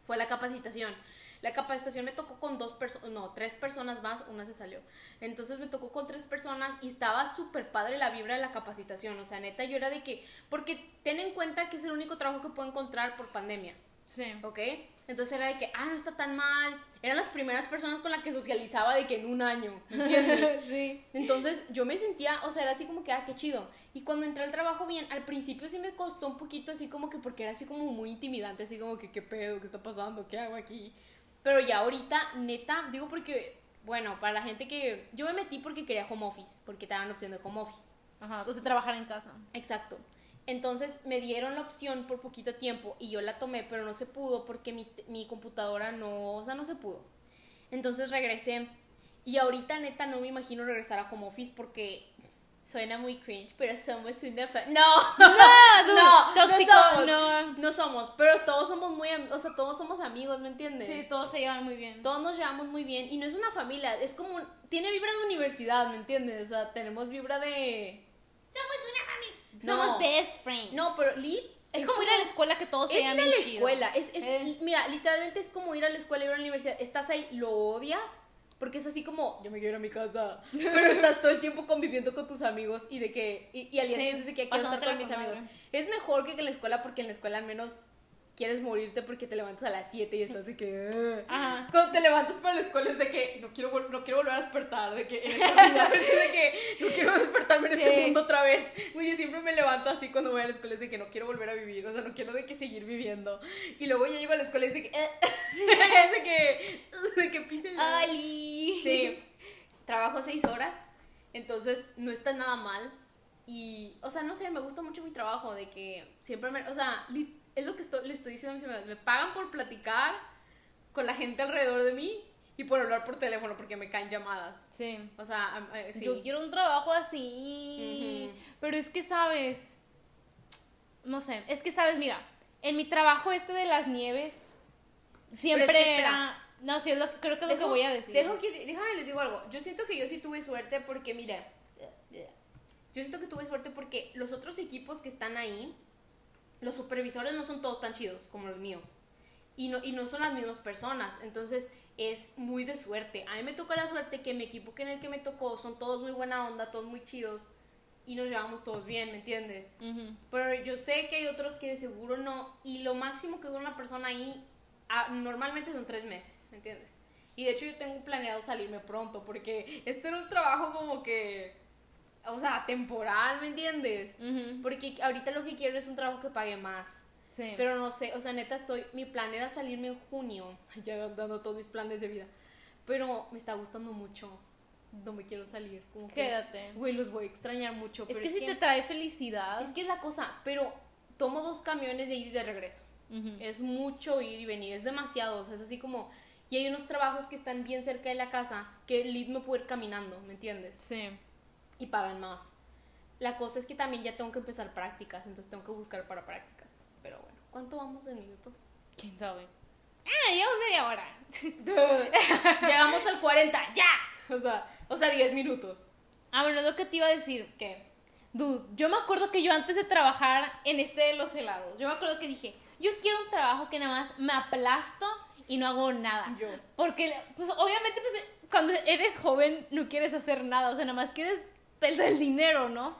Fue la capacitación. La capacitación me tocó con dos personas, no, tres personas más, una se salió. Entonces me tocó con tres personas y estaba súper padre la vibra de la capacitación. O sea, neta, yo era de que, porque ten en cuenta que es el único trabajo que puedo encontrar por pandemia. Sí. ¿ok? Entonces era de que, ah, no está tan mal. Eran las primeras personas con las que socializaba de que en un año, ¿me entiendes? sí. Entonces yo me sentía, o sea, era así como que, ah, qué chido. Y cuando entré al trabajo bien, al principio sí me costó un poquito así como que, porque era así como muy intimidante, así como que, ¿qué pedo? ¿Qué está pasando? ¿Qué hago aquí? Pero ya ahorita, neta, digo porque, bueno, para la gente que, yo me metí porque quería home office, porque te daban opción de home office. Ajá, entonces trabajar en casa. Exacto. Entonces me dieron la opción por poquito tiempo y yo la tomé, pero no se pudo porque mi, mi computadora no, o sea, no se pudo. Entonces regresé y ahorita neta no me imagino regresar a home office porque suena muy cringe, pero somos una fa- No, No, no, tóxico, no somos. no. no somos, pero todos somos muy, o sea, todos somos amigos, ¿me entiendes? Sí, todos se llevan muy bien. Todos nos llevamos muy bien y no es una familia, es como, tiene vibra de universidad, ¿me entiendes? O sea, tenemos vibra de... Somos una familia. No. Somos best friends. No, pero Lee es, como ir a la escuela que todos se es ir a la chido. escuela. Es, es- Eh. Mira, literalmente es como ir a la escuela, ir a la universidad. Estás ahí, lo odias, porque es así como, yo me quiero ir a mi casa. Pero estás todo el tiempo conviviendo con tus amigos y de que, y, y al día siguiente de que quiero estar con mis amigos. Es mejor que en la escuela, porque en la escuela al menos quieres morirte porque te levantas a las 7 y estás de que... "Ugh". Ajá. Cuando te levantas para la escuela es de que no quiero, no quiero volver a despertar, de que, de que no quiero despertarme en este Sí. mundo otra vez. Yo siempre me levanto así cuando voy a la escuela, es de que no quiero volver a vivir, o sea, no quiero de que seguir viviendo. Y luego ya llego a la escuela y es de que, es de que, de que pise el... Ali. Sí, trabajo seis horas, entonces no está nada mal. Y, o sea, no sé, me gusta mucho mi trabajo, de que siempre me, o sea, li- es lo que estoy, le estoy diciendo a mis amigos, me pagan por platicar con la gente alrededor de mí y por hablar por teléfono porque me caen llamadas. Sí. O sea, eh, sí. Yo quiero un trabajo así. Pero es que sabes. No sé. Es que sabes, mira. En mi trabajo este de las nieves. Siempre Pero es que espera. era. No, sí, es lo creo que es lo que voy a decir. dejo que- déjame les digo algo. Yo siento que yo sí tuve suerte porque, mira, yo siento que tuve suerte porque los otros equipos que están ahí, los supervisores no son todos tan chidos como los míos. Y no, y no son las mismas personas. Entonces es muy de suerte. A mí me tocó la suerte que mi equipo que en el que me tocó son todos muy buena onda, todos muy chidos. Y nos llevamos todos bien, ¿me entiendes? Pero yo sé que hay otros que de seguro no. Y lo máximo que dura una persona ahí ah, normalmente son tres meses, ¿me entiendes? Y de hecho yo tengo planeado salirme pronto porque este era un trabajo como que, o sea, temporal, ¿me entiendes? Ujú. Porque ahorita lo que quiero es un trabajo que pague más. Sí. Pero no sé, o sea, neta estoy, mi plan era salirme en junio, ya dando todos mis planes de vida. Pero me está gustando mucho. No me quiero salir. Como que, Quédate. Güey, los voy a extrañar mucho. Es pero que si te trae felicidad. es que es la cosa, pero tomo dos camiones de ida y de regreso. Ujú. Es mucho ir y venir, es demasiado, o sea, es así como... Y hay unos trabajos que están bien cerca de la casa que el lead me puede ir caminando, ¿me entiendes? Sí. Y pagan más. La cosa es que también ya tengo que empezar prácticas, entonces tengo que buscar para prácticas. Pero bueno, ¿cuánto vamos en minuto? ¿Quién sabe? Ah, llevamos media hora. Llegamos al 40, ya. O sea, o sea, 10 minutos. Ah, bueno, lo que te iba a decir. ¿Qué? Dude, yo me acuerdo que yo antes de trabajar en este de los helados, yo me acuerdo que dije, yo quiero un trabajo que nada más me aplasto y no hago nada. Yo. Porque, pues, obviamente, pues, cuando eres joven no quieres hacer nada, o sea, nada más quieres el, el dinero, ¿no?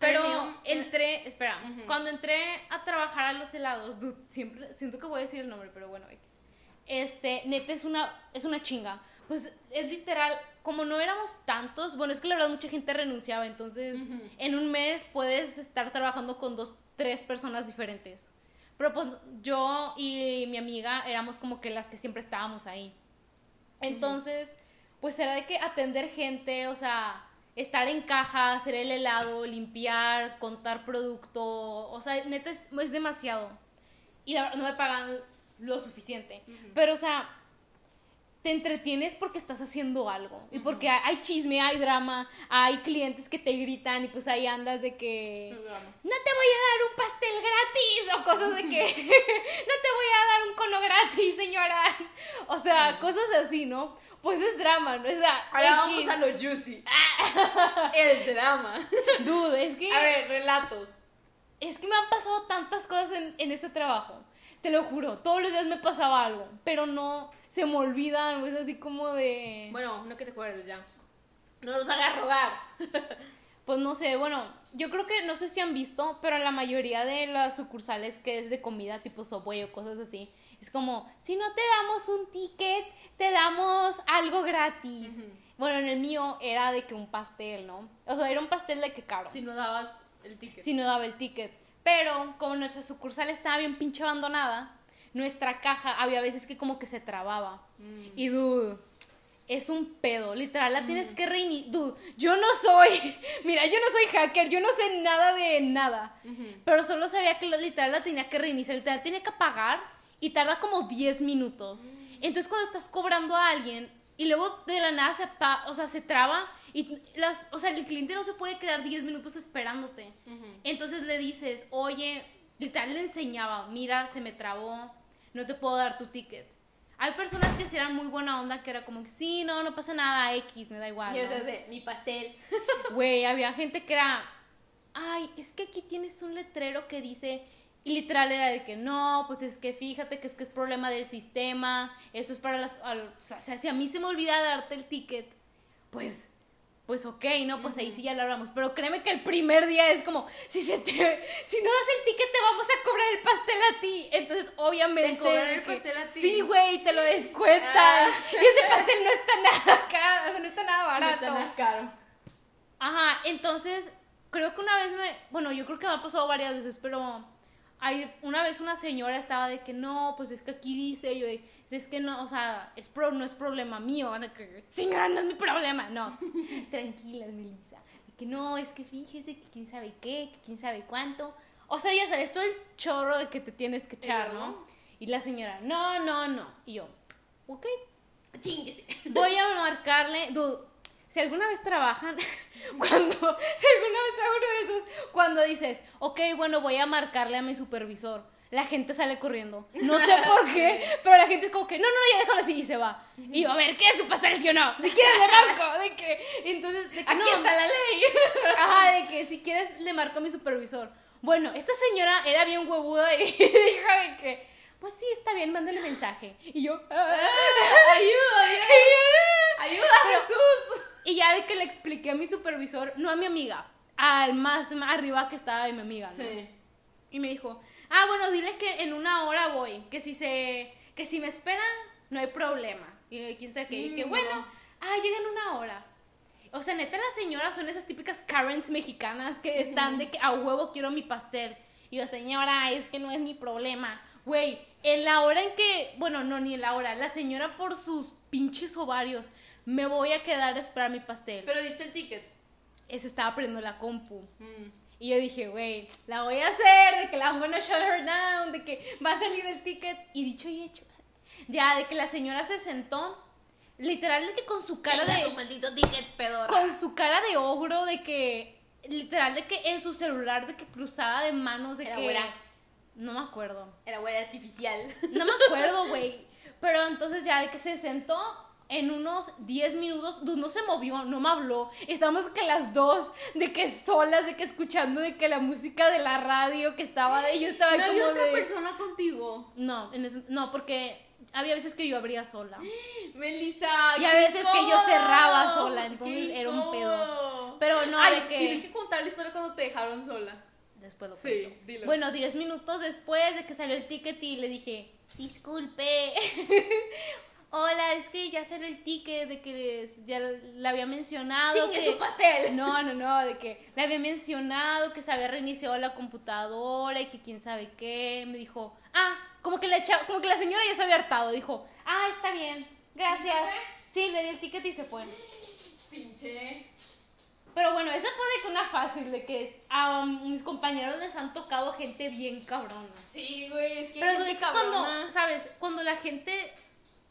Pero entré, espera, Ujú. cuando entré a trabajar a los helados, dude, siempre, siento que voy a decir el nombre, pero bueno, X. Este, neta, es una, es una chinga. Pues es literal, como no éramos tantos, bueno, es que la verdad mucha gente renunciaba, entonces Ujú. en un mes puedes estar trabajando con dos, tres personas diferentes. Pero pues yo y mi amiga éramos como que las que siempre estábamos ahí. Entonces, pues era de que atender gente, o sea, estar en caja, hacer el helado, limpiar, contar producto, o sea, neta es, es demasiado. Y la verdad no me pagan lo suficiente. Pero, o sea, te entretienes porque estás haciendo algo. Y porque hay, hay chisme, hay drama, hay clientes que te gritan y pues ahí andas de que no te voy a dar un pastel gratis o cosas de que no te voy a dar un cono gratis, señora. O sea, cosas así, ¿no? Pues es drama, ¿no? O sea, Ahora vamos a lo juicy. El drama. Dude, es que A ver, relatos. es que me han pasado tantas cosas en, en este trabajo. Te lo juro, todos los días me pasaba algo, pero no se me olvidan, es así como de Bueno, no que te acuerdes ya. No nos hagas rodar. Pues no sé, bueno, yo creo que no sé si han visto, pero en la mayoría de las sucursales que es de comida tipo Subway o cosas así, es como, si no te damos un ticket, te damos algo gratis. Bueno, en el mío era de que un pastel, ¿no? O sea, era un pastel de que caro, Si no dabas el ticket. si no daba el ticket. Pero como nuestra sucursal estaba bien pinche abandonada, nuestra caja había veces que como que se trababa. Y dude, es un pedo, literal, la tienes que reiniciar. Dude, yo no soy, mira, yo no soy hacker, yo no sé nada de nada. Pero solo sabía que literal la tenía que reiniciar, literal tenía que apagar y tarda como 10 minutos. Entonces cuando estás cobrando a alguien y luego de la nada se apa- o sea, se traba y las, o sea, el cliente no se puede quedar 10 minutos esperándote. Entonces le dices, oye, literal le enseñaba, mira, se me trabó, no te puedo dar tu ticket. Hay personas que sí eran muy buena onda, que era como que sí, no, no pasa nada, X, me da igual. Y ¿no? entonces, mi pastel. Güey, había gente que era, ay, es que aquí tienes un letrero que dice, y literal era de que no, pues es que fíjate que es que es problema del sistema, eso es para las, al- o sea, si a mí se me olvida darte el ticket, pues, pues ok, no, pues ahí sí ya lo hablamos, pero créeme que el primer día es como, si se te, si no das el ticket te vamos a cobrar el pastel a ti, entonces obviamente. ¿Te cobran el pastel a ti? Sí, güey, te lo descuentan, Ah. y ese pastel no está nada caro, o sea, no está nada No barato. está nada caro. Ajá, entonces creo que una vez me, bueno, yo creo que me ha pasado varias veces, pero hay una vez una señora estaba de que no, pues es que aquí dice, yo de, es que no, o sea, es pro, no es problema mío, que, señora, no es mi problema, no, tranquila, Melissa, de que no, es que fíjese que quién sabe qué, que quién sabe cuánto, o sea, ya sabes, todo el chorro de que te tienes que echar? ¿no? Y la señora, no, no, no, y yo, ok, Chinguese. Voy a marcarle, dude, si alguna vez trabajan, cuando, si alguna vez uno de esos, cuando dices, ok, bueno, voy a marcarle a mi supervisor, la gente sale corriendo. No sé por qué, pero la gente es como que, no, no, no, ya déjalo así y se va. Y yo, a ver, ¿qué es su pastel, sí o no? Si quieres le marco, de que, entonces, de que Aquí no. está la ley. Ajá, de que si quieres le marco a mi supervisor. Bueno, esta señora era bien huevuda y dijo de que, pues sí, está bien, mándale mensaje. Y yo, "Ah". Ayuda, Dios. Ayuda, Pero- Jesús. Y ya de que le expliqué a mi supervisor, no a mi amiga, al más arriba que estaba de mi amiga, ¿no? Sí. Y me dijo, ah, bueno, dile que en una hora voy, que si se, que si me espera, no hay problema. Y quién sabe qué, y que Mm, bueno, no. ah, llega en una hora. O sea, neta, las señoras son esas típicas Karens mexicanas que están de que a huevo quiero mi pastel. Y yo, señora, es que no es mi problema. Güey, en la hora en que, bueno, no, ni en la hora, la señora por sus pinches ovarios, me voy a quedar a esperar mi pastel. Pero diste el ticket. Ese estaba aprendiendo la compu. Mm. Y yo dije, güey, la voy a hacer, de que la I'm gonna shut her down, de que va a salir el ticket. Y dicho y hecho, Ya, de que la señora se sentó, literal, de que con su cara Tenga de. su maldito ticket, pedora. Con su cara de ogro, de que. Literal, de que en su celular, de que cruzada de manos, de Era que. güera. No me acuerdo. Era güera artificial. No me acuerdo, güey. Pero entonces ya de que se sentó en unos 10 minutos, no se movió, no me habló. Estábamos que las dos, de que solas, de que escuchando de que la música de la radio que estaba de yo estaba ¿No como había otra de- persona contigo? No, en ese- no, porque había veces que yo abría sola. Melissa. Y a veces que yo cerraba sola, entonces era un pedo. Pero no, Ay, de que Tienes que contar la historia cuando te dejaron sola. después lo Sí, cuento. dilo. Bueno, 10 minutos después de que salió el ticket y le dije, disculpe. Hola, es que ya salió el ticket de que ya le había mencionado. Chingue que... su pastel. No, no, no, de que le había mencionado que se había reiniciado la computadora y que quién sabe qué. Me dijo, ah, como que la, como que la señora ya se había hartado. Dijo, ah, está bien, gracias. Sí, le di el ticket y se fue. Pinche. Pero bueno, esa fue de que una fácil, de que a mis compañeros les han tocado gente bien cabrona. Sí, güey, es que. Pero gente es que cuando, cabrona. ¿sabes? Cuando la gente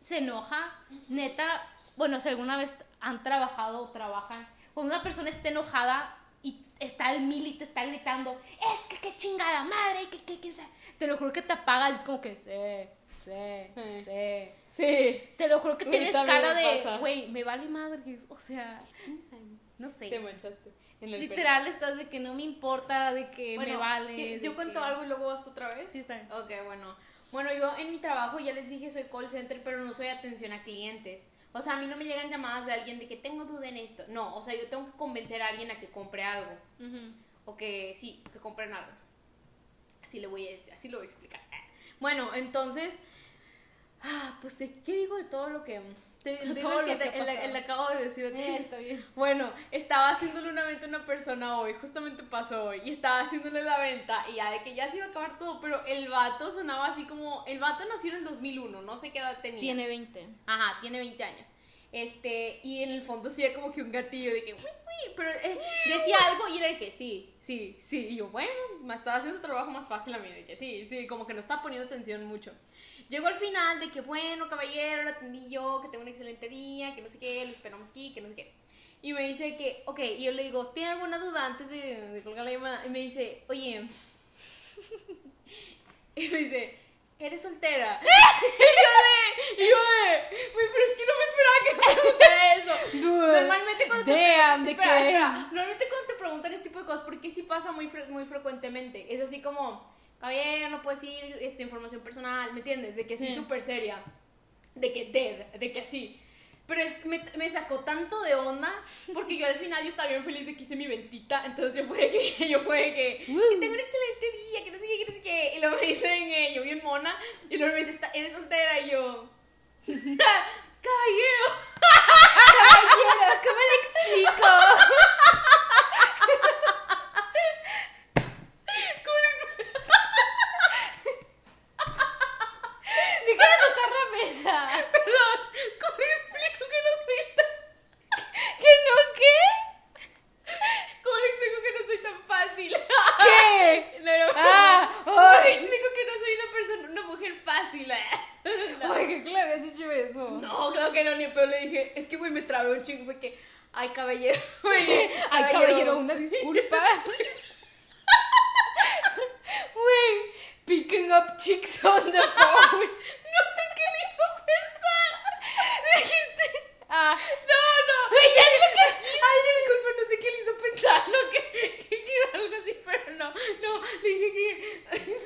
se enoja, neta, bueno, si alguna vez han trabajado o trabajan, cuando una persona está enojada y está al mil y te está gritando, es que qué chingada madre, que qué, qué, sabe", te lo juro que te apagas es como que, sí, sí, Sí. sí. Sí. Te lo juro que tienes cara de, güey, me vale madre, o sea, no sé. Te manchaste. En el Literal estás de que no me importa, de que pelo. me Bueno, vale. Yo, yo cuento que- algo y luego vas tú otra vez. Sí, está bien. Ok, bueno. Bueno, yo en mi trabajo ya les dije soy call center, pero no soy atención a clientes. O sea, a mí no me llegan llamadas de alguien de que tengo duda en esto. No, o sea, yo tengo que convencer a alguien a que compre algo. O que sí, que compren algo. Así le voy a decir, así lo voy a explicar. Bueno, entonces, ah, pues ¿de ¿qué digo de todo lo que te, digo el que, que te- el acabo de decir a ti? Eh, está bien. Bueno, estaba haciéndole una venta a una persona hoy, justamente pasó hoy, y estaba haciéndole la venta, y ya de que ya se iba a acabar todo, pero el vato sonaba así como, el vato nació en el 2001, no sé qué edad tenía. Tiene 20. Ajá, tiene 20 años. Este, y en el fondo sí era como que un gatillo de que, uy, uy, pero eh, decía algo y era de que sí, sí, sí. Y yo, bueno, me estaba haciendo el trabajo más fácil a mí, de que sí, sí, como que no estaba poniendo atención mucho. Llegó al final de que, bueno, caballero, la atendí yo, que tengo un excelente día, que no sé qué, lo esperamos aquí, que no sé qué. Y me dice que, ok, y yo le digo, ¿tiene alguna duda antes de, de colgar la llamada? Y me dice, oye, y me dice, ¿eres soltera? y yo de, y yo de, güey, pero es que no me esperaba que me preguntara eso. Normalmente cuando Damn, te ¿de espera, espera. Normalmente cuando te preguntan este tipo de cosas, porque sí pasa muy, fre- muy frecuentemente. Es así como, caballero, no puedes decir esta información personal, ¿me entiendes? De que sí, Sí. súper seria. De que dead, de que así. Pero es me, me sacó tanto de onda, porque yo al final yo estaba bien feliz de que hice mi ventita, entonces yo fue de que, yo fue de que, que tengo un excelente día, que no sé qué, que no sé qué, y luego me dicen, eh, yo bien mona, y luego me dice, "Está- eres soltera, y yo, caballero, Caballero, ¿cómo le explico? ¿cómo le Deja de tocar la mesa. Perdón, ¿cómo le explico que no soy tan... ¿Que no qué? ¿Cómo le explico que no soy tan fácil? ¿Qué? No, no, Ah, ¿Cómo le ay. explico que no soy una persona, una mujer fácil? No. Ay, creo que le habías dicho eso. No, claro que no, ni pero le dije, es que güey me trabó un chingo, fue que, ay caballero, güey, Ay, caballero, una disculpa. Wey, picking up chicks on the phone. No sé qué le hizo pensar. Dijiste, Ah, no, no. Güey, ya di lo que Ay, disculpa, no sé qué le hizo pensar, no, que, que hiciera algo así, pero no, no, le dije que...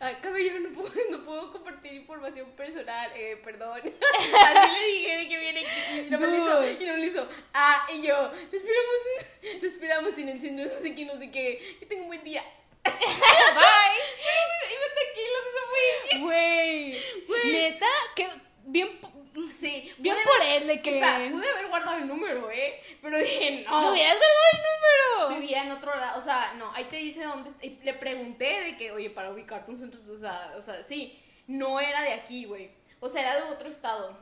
Ay, caballero, no puedo, no puedo compartir información personal, eh, perdón. Así le dije de que viene aquí y no me lo hizo, Dude. y no me lo hizo. Ah, y yo, lo esperamos, lo esperamos sin encender, no sé qué, no sé qué. Que tenga un buen día. bye. Y me tranquilo, eso fue... Güey, Güey. neta, que bien, Sí, bien pude por haber- él de que Espera, pude haber guardado el número, ¿eh? Pero dije, no. no hubieras guardado el número. Vivía en otro lado, o sea, no, ahí te dice dónde, y le pregunté de que, oye, para ubicarte un centro, o sea, o sea, sí, no era de aquí, güey, o sea, era de otro estado.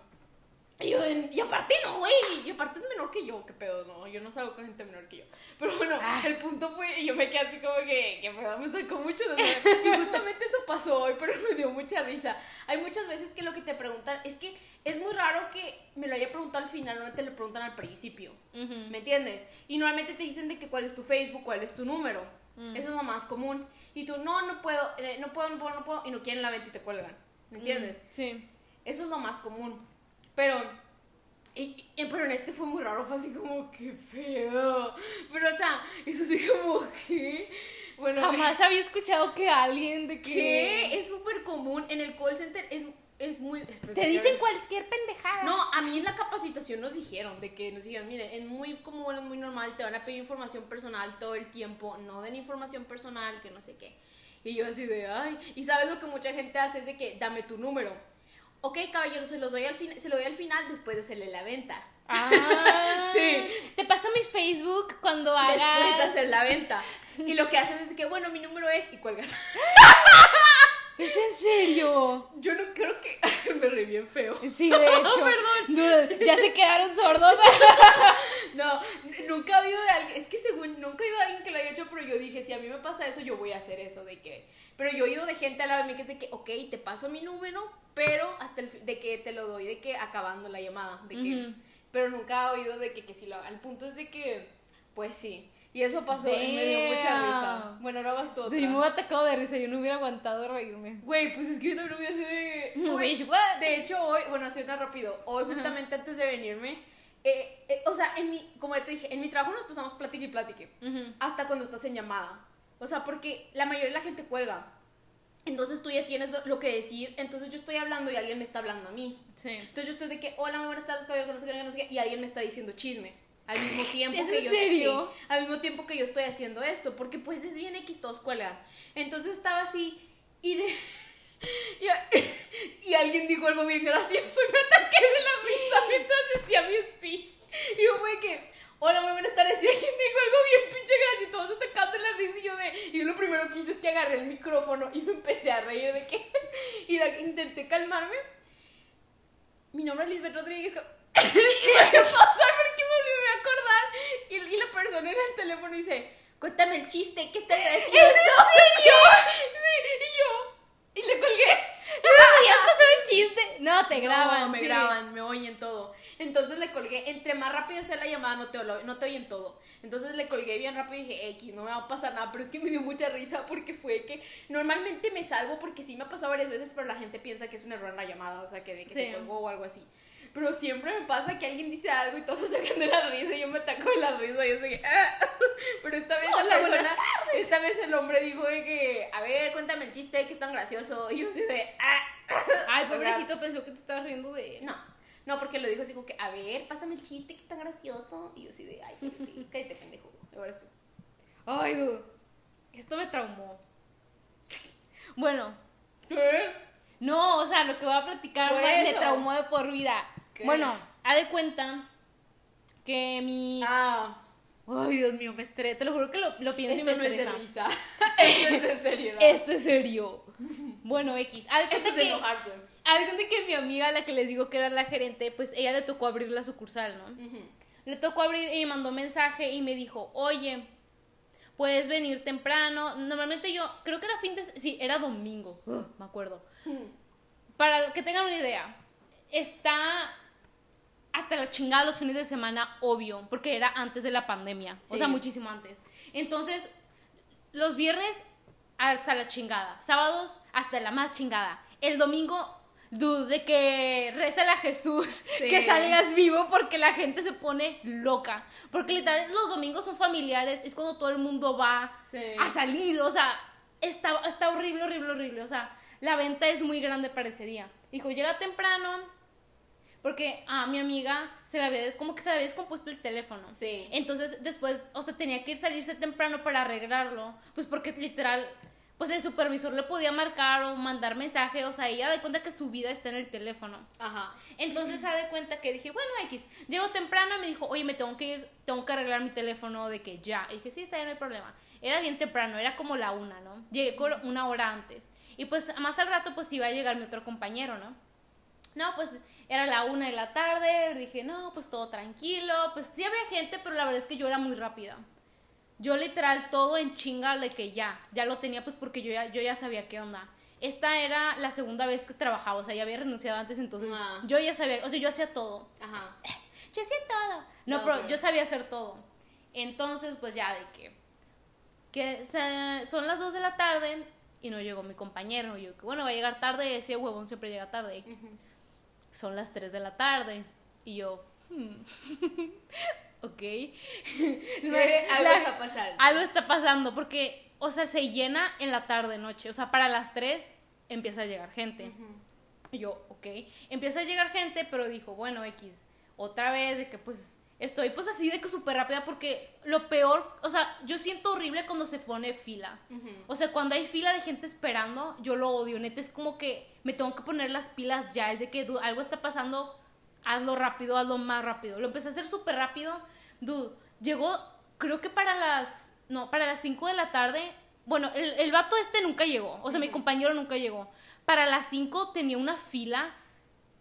Y, yo y aparte no, güey. Y aparte es menor que yo. ¿Qué pedo? No, yo no salgo con gente menor que yo. Pero bueno, Ah. el punto fue. Y yo me quedé así como que. ¿Qué pedo? Me sacó mucho de. Y justamente eso pasó hoy, pero me dio mucha risa. Hay muchas veces que lo que te preguntan. Es que es muy raro que me lo haya preguntado al final. Normalmente le preguntan al principio. Ujú. ¿Me entiendes? Y normalmente te dicen de que cuál es tu Facebook, cuál es tu número. Mm. Eso es lo más común. Y tú, no, no puedo, eh, no puedo, no puedo, no puedo. Y no quieren la venta y te cuelgan. ¿Me entiendes? Mm, Sí. Eso es lo más común. Pero, y- y- pero en este fue muy raro, fue así como, qué pedo. Pero, o sea, eso así como, ¿qué? Bueno, Jamás había escuchado que alguien de que... ¿qué? Es súper común. En el call center es, es muy... Te dicen cualquier pendejada. No, a mí en la capacitación nos dijeron, de que nos dijeron, miren, es muy común, es muy normal, te van a pedir información personal todo el tiempo, no den información personal, que no sé qué. Y yo así de, ay, y sabes lo que mucha gente hace es de que, dame tu número. Ok, caballero, se los doy al fin, se lo doy al final después de hacerle la venta. Ah, Sí. Te paso mi Facebook cuando Después de hagas... hacer la venta. Y lo que haces es que, bueno, mi número es, y cuelgas. ¿Es en serio? Yo no creo que, me reí bien feo. Sí, de hecho. Perdón. Dude, ya se quedaron sordos. No, nunca ha habido de alguien, es que según, nunca he oído de alguien que lo haya hecho, pero yo dije, si a mí me pasa eso, yo voy a hacer eso, de que, pero yo he oído de gente al lado de mí que es de que, ok, te paso mi número, pero hasta el, de que te lo doy, de que acabando la llamada, de que, pero nunca he oído de que, que si lo hagan, el punto es de que, pues sí, y eso pasó y me dio mucha risa. Bueno, ahora vas tú otra. Yo me hubiera atacado de risa, yo no hubiera aguantado reírme. Güey, pues es que yo también voy a hacer de... What? de hecho, hoy, bueno, así una rápido. Hoy, justamente antes de venirme, eh, eh, o sea, en mi, como te dije, en mi trabajo nos pasamos plática y plática. Ujú. Hasta cuando estás en llamada. O sea, porque la mayoría de la gente cuelga. Entonces tú ya tienes lo, que decir. Entonces yo estoy hablando y alguien me está hablando a mí. Sí. Entonces yo estoy de que, hola, buenas tardes, caballero, no sé qué, no sé qué", y alguien me está diciendo chisme. Al mismo tiempo ¿Es que en yo serio? sí, al mismo tiempo que yo estoy haciendo esto, porque pues es bien X, todos cuelgan. Entonces estaba así y de y, alguien dijo algo bien gracioso y me ataqué de la risa mientras decía mi speech. Y yo fue que, hola, muy buenas tardes. Y alguien dijo algo bien pinche gracioso y todos de la risa. Y yo, de, y yo lo primero que hice es que agarré el micrófono y me empecé a reír de que. Y de, intenté calmarme. Mi nombre es Lisbeth Rodríguez. y dejé pasar porque me volví a acordar. Y, y la persona en el teléfono dice: Cuéntame el chiste, ¿qué está gracioso? ¿Es en serio? sí, y yo. Y le colgué. ¿Ya pasó el chiste? No, te graban. No, me sí. graban, me oyen todo. Entonces le colgué, entre más rápido sea la llamada, no te, no te oyen todo. Entonces le colgué bien rápido y dije, X, no me va a pasar nada. Pero es que me dio mucha risa porque fue que normalmente me salvo porque sí me ha pasado varias veces, pero la gente piensa que es un error en la llamada, o sea, que de que Sí. se colgó o algo así. Pero siempre me pasa que alguien dice algo y todos se sacan de la risa y yo me ataco de la risa y yo sé que... "Ah". Pero esta vez Hola, la persona, esta vez el hombre dijo de que, a ver, cuéntame el chiste, que es tan gracioso. Y yo así de... "Ah". Ay, pobrecito, pensó que te estabas riendo de él. No, no, porque lo dijo así como que, a ver, pásame el chiste que está gracioso. Y yo así de, ay, cállate, pendejo. Ahora tú. Ay, dude. Esto me traumó. Bueno, ¿Qué? no, o sea, lo que voy a platicar me, me traumó de por vida. Bueno, haz de cuenta que mi. Ah, Ay, Dios mío, me estresé. Te lo juro que lo, lo pienso esto y me no es de risa. esto es de seriedad. Esto es serio. Bueno, X. Haz de Esto cuenta es que. enojarse. Haz de cuenta que mi amiga, la que les digo que era la gerente, pues ella le tocó abrir la sucursal, ¿no? Le tocó abrir y me mandó mensaje y me dijo, oye, puedes venir temprano. Normalmente yo, creo que era fin de... Sí, era domingo, me acuerdo. Para que tengan una idea, está hasta la chingada los fines de semana, obvio, porque era antes de la pandemia, o Sí. sea, muchísimo antes. Entonces, los viernes hasta la chingada, sábados hasta la más chingada. El domingo, dude, de que reza a Jesús, Sí. que salgas vivo porque la gente se pone loca. Porque literal, los domingos son familiares, es cuando todo el mundo va Sí. a salir, o sea, está, está horrible, horrible, horrible. O sea, la venta es muy grande para ese día. Dijo, llega temprano, porque a mi amiga se le había, como que se le había descompuesto el teléfono. Sí. Entonces, después, o sea, tenía que ir salirse temprano para arreglarlo, pues porque literal, pues el supervisor le podía marcar o mandar mensaje, o sea, ella da cuenta que su vida está en el teléfono. Ajá. Entonces se da cuenta que dije, bueno, X. Llego temprano y me dijo, oye, me tengo que ir, tengo que arreglar mi teléfono de que ya. Y dije, sí, está bien, no hay problema. Era bien temprano, era como la una, ¿no? Llegué una hora antes. Y pues más al rato pues iba a llegar mi otro compañero, ¿no? No, pues era la una de la tarde, dije, no, pues todo tranquilo, pues sí había gente, pero la verdad es que yo era muy rápida. Yo literal todo en chinga de que ya, ya lo tenía pues porque yo ya, yo ya sabía qué onda. Esta era la segunda vez que trabajaba, o sea, ya había renunciado antes, entonces Ah. yo ya sabía, o sea, yo hacía todo. Ajá. Yo hacía todo. No, No, pero pero- yo sabía hacer todo. Entonces, pues ya de que, que se- son las 2 de la tarde y no llegó mi compañero. Yo, que bueno, va a llegar tarde, ese huevón siempre llega tarde. X. Son las 3 de la tarde. Y yo, hmm, ok. Algo La- está pasando. algo está pasando porque, o sea, se llena en la tarde, noche. O sea, para las 3 empieza a llegar gente. Y yo, ok. Empieza a llegar gente, pero dijo, bueno, X, otra vez de que pues estoy pues así de que súper rápida porque lo peor, o sea, yo siento horrible cuando se pone fila. O sea, cuando hay fila de gente esperando, yo lo odio. Neta, es como que me tengo que poner las pilas ya. Es de que, dude, algo está pasando, hazlo rápido, hazlo más rápido. Lo empecé a hacer súper rápido. Dude, llegó, creo que para las, no, para las 5 de la tarde. Bueno, el, el vato este nunca llegó. O sea, mi compañero nunca llegó. Para las 5 tenía una fila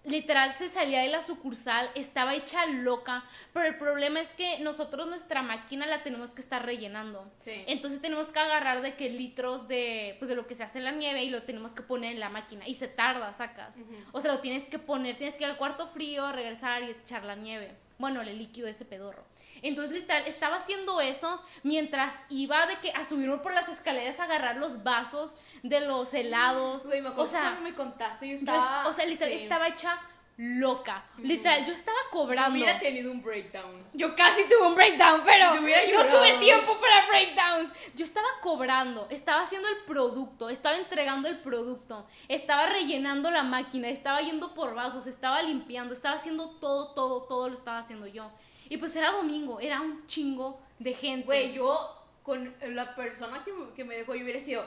literal se salía de la sucursal, estaba hecha loca, pero el problema es que nosotros nuestra máquina la tenemos que estar rellenando. Sí. Entonces tenemos que agarrar de qué litros de pues de lo que se hace en la nieve y lo tenemos que poner en la máquina y se tarda, sacas. O sea, lo tienes que poner, tienes que ir al cuarto frío, regresar y echar la nieve. Bueno, el líquido ese pedorro. Entonces, literal, estaba haciendo eso mientras iba de que a subirme por las escaleras a agarrar los vasos de los helados. Güey, me acuerdo o sea, cuando me contaste, yo yo estaba... es- o sea, literal, sí. estaba hecha loca. Literal, yo estaba cobrando. Hubiera tenido un breakdown. Yo casi tuve un breakdown, pero Yo no tuve tiempo para breakdowns. Yo estaba cobrando, estaba haciendo el producto, estaba entregando el producto, estaba rellenando la máquina, estaba yendo por vasos, estaba limpiando, estaba haciendo todo, todo, todo lo estaba haciendo yo. Y pues era domingo, era un chingo de gente. Güey, yo con la persona que, me- que me dejó, yo hubiera sido...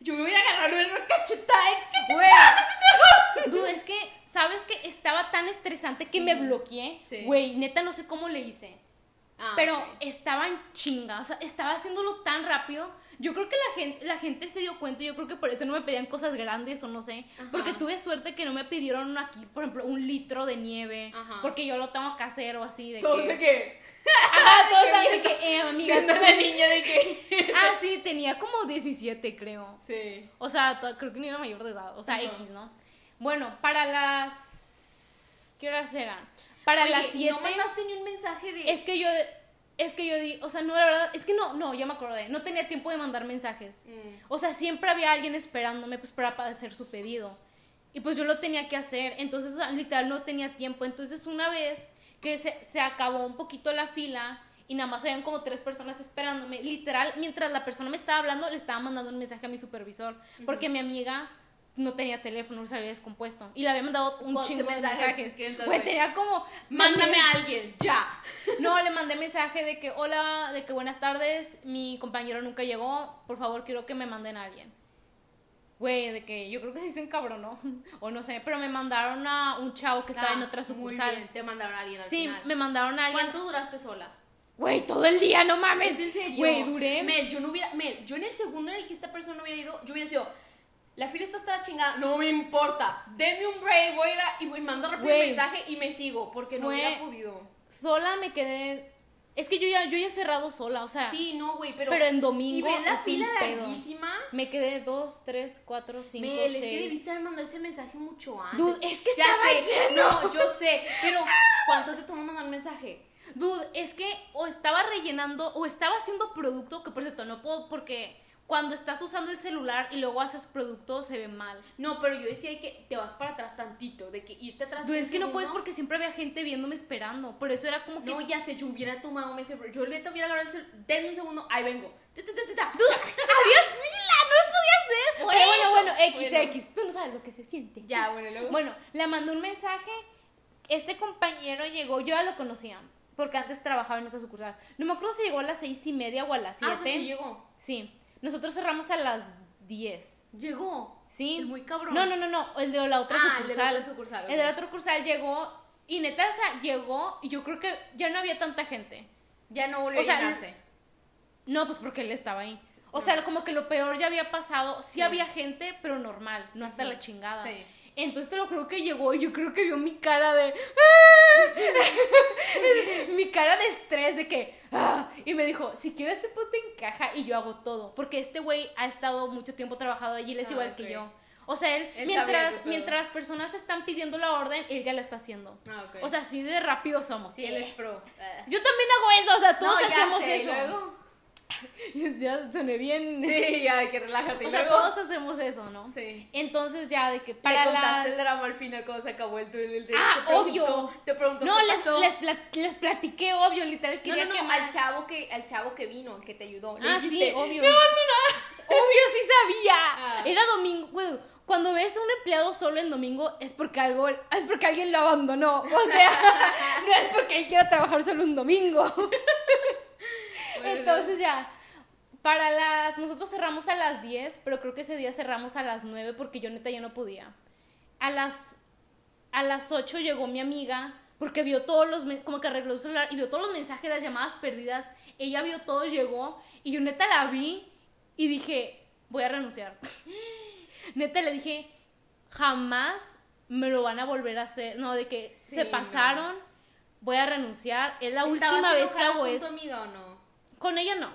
Yo me hubiera agarrado una cachetada. ¿Qué te Güey. pasa? Dude, es que, ¿sabes que Estaba tan estresante que me bloqueé. Sí. Güey, neta no sé cómo le hice. Ah, Pero ok. estaba en chinga, o sea, estaba haciéndolo tan rápido. Yo creo que la gente, la gente se dio cuenta, yo creo que por eso no me pedían cosas grandes o no sé. Ajá. Porque tuve suerte que no me pidieron aquí, por ejemplo, un litro de nieve. Ajá. Porque yo lo tengo que hacer o así. De Todo que, sé que... Ajá, todos viendo- que, eh, amiga. Tú- la niña de que... Ah, sí, tenía como 17, creo. Sí. O sea, creo que ni era mayor de edad. O sea, Ajá. X, ¿no? Bueno, para las. ¿Qué horas eran? Para Oye, las ¿y 7. no mandaste ni un mensaje de... Es que yo, es que yo di, o sea, no, la verdad, es que no, no, ya me acordé, no tenía tiempo de mandar mensajes. Mm. O sea, siempre había alguien esperándome, pues, para para hacer su pedido. Y pues yo lo tenía que hacer, entonces, o sea, literal, no tenía tiempo. Entonces, una vez que se, se acabó un poquito la fila y nada más habían como tres personas esperándome, literal, mientras la persona me estaba hablando, le estaba mandando un mensaje a mi supervisor, porque mi amiga no tenía teléfono, se había descompuesto. Y le había mandado un ¿Cuántos chingo de mensajes? Güey, tenía como... Mándame a alguien, ya. No, le mandé mensaje de que, hola, de que buenas tardes, mi compañero nunca llegó, por favor quiero que me manden a alguien. Güey, de que yo creo que se encabronó, o no sé, pero me mandaron a un chavo que estaba en Ah, otra muy sucursal. bien, Te mandaron a alguien al Sí, final. me mandaron a alguien. ¿Cuánto duraste sola? Güey, todo el día, no mames. ¿Es en serio? Güey, duré. Mel, yo no hubiera. Mel, yo en el segundo en el que esta persona hubiera ido, yo hubiera sido. La fila está hasta la chingada, no me importa. Denme un break, voy a ir a, y mando rápido el mensaje y me sigo, porque no hubiera podido. Sola me quedé. Es que yo ya, yo ya he cerrado sola, o sea, Sí, no, güey, pero. Pero en domingo Si ves la un fila larguísima. me quedé dos, tres, cuatro, cinco, Mel, es que seis. debiste haber mandado ese mensaje mucho antes. Dude, es que Ya estaba sé, lleno. No, yo sé, pero ¿cuánto te tomó mandar un mensaje? Dude, es que o estaba rellenando o estaba haciendo producto, que por cierto no puedo porque cuando estás usando el celular y luego haces producto se ve mal. No, pero yo decía que te vas para atrás tantito, de que irte atrás. Un es que no puedes porque siempre había gente viéndome esperando. Por eso era como que. No, ya sé, yo hubiera tomado un ese Yo le hubiera agarrado el cel- denme un segundo, ahí vengo. Había fila, no lo podía hacer. Pero bueno, bueno, X, Bueno. X. Tú no sabes lo que se siente. Ya, bueno, luego. Bueno, le mandé un mensaje. Este compañero llegó, yo ya lo conocía, porque antes trabajaba en esa sucursal. No me acuerdo si llegó a las seis y media o a las ah, siete. eso sí llegó. Sí. Nosotros cerramos a las diez. Llegó. Sí. El muy cabrón. No, no, no, no, el de la otra Ah, el de sucursal. la otra sucursal, El de la otra sucursal llegó y neta, o sea, llegó y yo creo que ya no había tanta gente. Ya no volvió O sea, a llenarse. No, pues porque él estaba ahí. O No. sea, como que lo peor ya había pasado. Sí, Sí. había gente, pero normal, no hasta la chingada. Sí. Entonces te lo juro que llegó y yo creo que vio mi cara de... mi cara de estrés de que... "Ah", y me dijo, si quieres te encaja y yo hago todo. Porque este güey ha estado mucho tiempo trabajado allí, él es Ah, igual que yo. O sea, él, Él mientras, mientras las personas están pidiendo la orden, él ya la está haciendo. Ah. O sea, así de rápido somos. sí, él es pro. Ah. Yo también hago eso, o sea, todos No, hacemos sé, eso. luego- ya soné bien. Sí, ya, que relájate. O sea, luego- todos hacemos eso, ¿no? Sí. Entonces ya de que Para para contaste las... el drama al final cuando se acabó el túnel de Ah, te preguntó- obvio. Te preguntó No, qué les, pasó. les, plat- les platiqué, obvio, literal, No, quería no, no, quemar. al chavo que al chavo que vino, que te ayudó. Le Ah, dijiste, sí, obvio. "Me abandonaron". Obvio, sí sabía. Ah. Era domingo, güey. Cuando ves a un empleado solo en domingo es porque algo, es porque alguien lo abandonó. O sea, no es porque él quiera trabajar solo un domingo. Entonces ya, para las, nosotros cerramos a las 10, pero creo que ese día cerramos a las 9 porque yo neta ya no podía. A las, a las 8 llegó mi amiga porque vio todos los, como que arregló su celular y vio todos los mensajes, las llamadas perdidas. Ella vio todo, llegó y yo neta la vi y dije, voy a renunciar. neta le dije, jamás me lo van a volver a hacer. No, de que Sí, se no. pasaron, voy a renunciar. Es la última ¿Estabas vez que hago esto. amiga o no? Con ella no.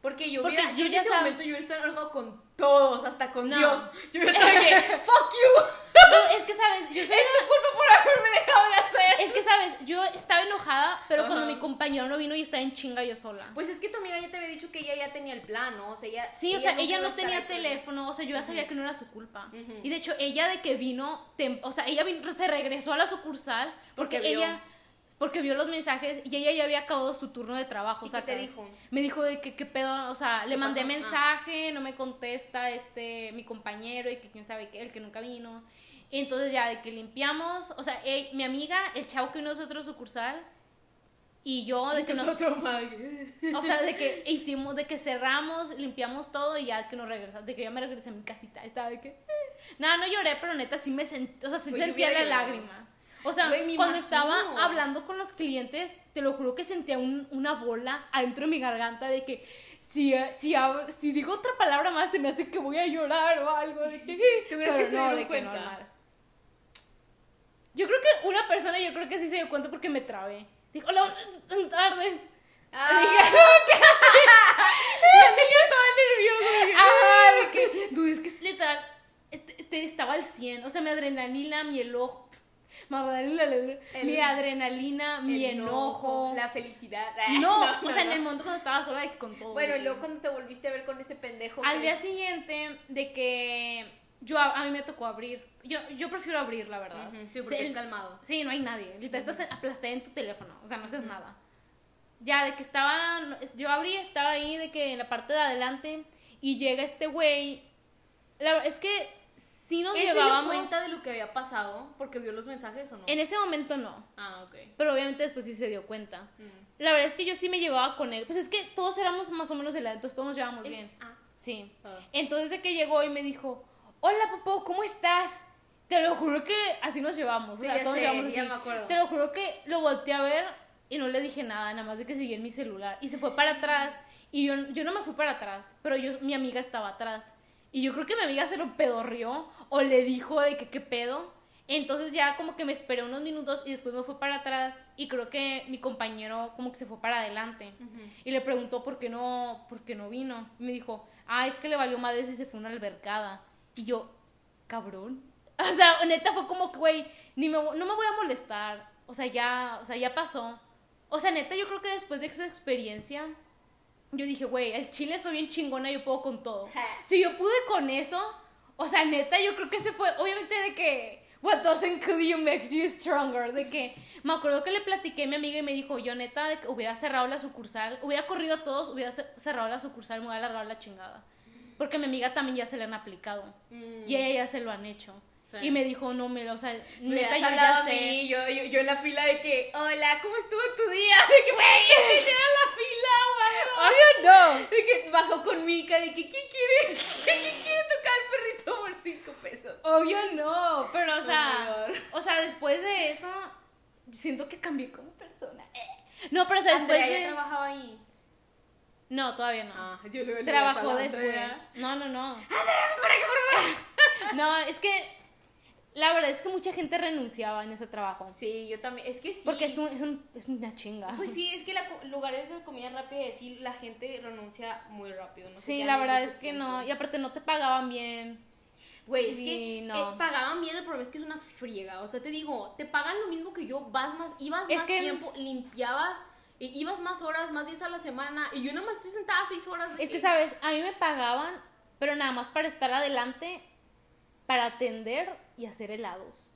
Porque yo, Porque hubiera- yo yo en ya ese sab- momento yo hubiera estado enojado con todos, hasta con No. Dios. Yo hubiera estado que, fuck you. No, es que sabes, yo soy Es tu culpa por haberme dejado de hacer. Es que sabes, yo estaba enojada, pero Ajá. cuando mi compañero no vino y estaba en chinga yo sola. Pues es que tu amiga ya te había dicho que ella ya tenía el plan, ¿no? O sea, ella. Sí, o sea, ella no tenía teléfono, o sea, yo ya sabía que no era su culpa. Y de hecho, ella de que vino, tem- o sea, ella vino- se regresó a la sucursal porque, Porque vio. Porque vio los mensajes y ella ya había acabado su turno de trabajo, ¿Y o sea, qué te dijo? Me dijo de que qué pedo, o sea, le ¿Qué mandé pasó? Ah. mensaje, no me contesta este mi compañero y que quién sabe qué, el que nunca vino. Y entonces ya de que limpiamos, o sea, eh, mi amiga, el chavo que vino a nosotros sucursal y yo de que nos o sea, de que hicimos, de que cerramos, limpiamos todo y ya que nos regresamos, de que ya me regresé a mi casita. Estaba de que. eh. Nada, no lloré, pero neta sí me sentí, o sea, sí sentía la llorado. lágrima. O sea, cuando imagino. estaba hablando con los clientes, te lo juro que sentía un- una bola adentro de mi garganta de que si, eh, si, digo otra palabra más se me hace que voy a llorar o algo. De que, ¿Tú crees que se dieron de que normal. Yo creo que una persona, yo creo que sí se dio cuenta porque me trabé. Dijo, hola, buenas tardes. Ah, Dije. La niña toda nerviosa. Ajá, de que. Dude, es que literal. este- este, estaba al 100. O sea, mi adrenalina, mi enojo. El- mi adrenalina, mi el enojo. La felicidad. No, No, o sea, en no. el momento cuando estaba sola con todo. Bueno, y luego cuando te volviste a ver con ese pendejo. Al que- día siguiente, de que. Yo, a, a mí me tocó abrir. Yo, yo prefiero abrir, la verdad. Ujú, sí, porque el- es calmado. Sí, no hay nadie. Literal, estás aplastada en tu teléfono. O sea, no haces nada. Ya, de que estaba. Yo abrí, estaba ahí, de que en la parte de adelante. Y llega este güey. La es que sí nos ¿Él se dio llevábamos. cuenta de lo que había pasado? Porque vio los mensajes o no. En ese momento no. Ah, ok. Pero obviamente después sí se dio cuenta. Mm. La verdad es que yo sí me llevaba con él. Pues es que todos éramos más o menos de la edad, entonces todos nos llevábamos Es- bien. ah. Sí. Ah. Entonces de que llegó y me dijo, hola Popo, ¿cómo estás? Te lo juro que así nos llevamos. Sí, o sea, ya todos sé, llevamos ya así. me acuerdo. Te lo juro que lo volteé a ver y no le dije nada, nada más de que seguía en mi celular. Y se fue para atrás. Y yo, yo no me fui para atrás, pero yo, mi amiga estaba atrás. Y yo creo que mi amiga se lo pedorrió o le dijo de que qué pedo. Entonces ya como que me esperé unos minutos y después me fui para atrás y creo que mi compañero como que se fue para adelante. Y le preguntó por qué no, por qué no vino. Y me dijo, ah, es que le valió madres y se fue a una albercada. Y yo, cabrón. O sea, neta fue como que, güey, ni me, no me voy a molestar. O sea, ya, o sea, ya pasó. O sea, neta, yo creo que después de esa experiencia, yo dije, güey, el chile soy bien chingona, yo puedo con todo. Si yo pude con eso, o sea, neta, yo creo que se fue, obviamente de que, what doesn't kill you makes you stronger, de que, me acuerdo que le platiqué a mi amiga y me dijo, yo neta, de que hubiera cerrado la sucursal, hubiera corrido a todos, hubiera ce- cerrado la sucursal, me hubiera alargado la chingada. Porque a mi amiga también ya se le han aplicado. Mm. Y a ella ya se lo han hecho. Sí. Y me dijo, no, me, o sea, Me neta, has yo hablado ya a mí, yo, yo, yo en la fila de que, hola, ¿cómo estuvo tu día? De que, güey, en la fila, güey. Obvio no. De que bajó con Mika, de que, ¿quién quiere, ¿quién quiere tocar al perrito por cinco pesos? Obvio no. Pero, o sea, o sea, después de eso, siento que cambié como persona. Eh. No, pero o sea, después Andrea ya de... trabajaba ahí. No, todavía no. Ah, yo Trabajó después. Andrea. No, no, no. No, es que la verdad es que mucha gente renunciaba en ese trabajo. Sí, yo también. Es que sí. Porque es, un- es, un- es una chinga. Pues sí, es que la lugares de comida rápida, sí, la gente renuncia muy rápido. No Sí, la verdad es que tiempo. no. Y aparte no te pagaban bien. Güey, es Sí, que no. eh, pagaban bien, el problema es que es una friega. O sea, te digo, te pagan lo mismo que yo, vas más, ibas Es más que- tiempo, limpiabas, ibas más horas, más días a la semana, y yo nada más estoy sentada seis horas. Es que, ¿sabes? A mí me pagaban, pero nada más para estar adelante, para atender y hacer helados.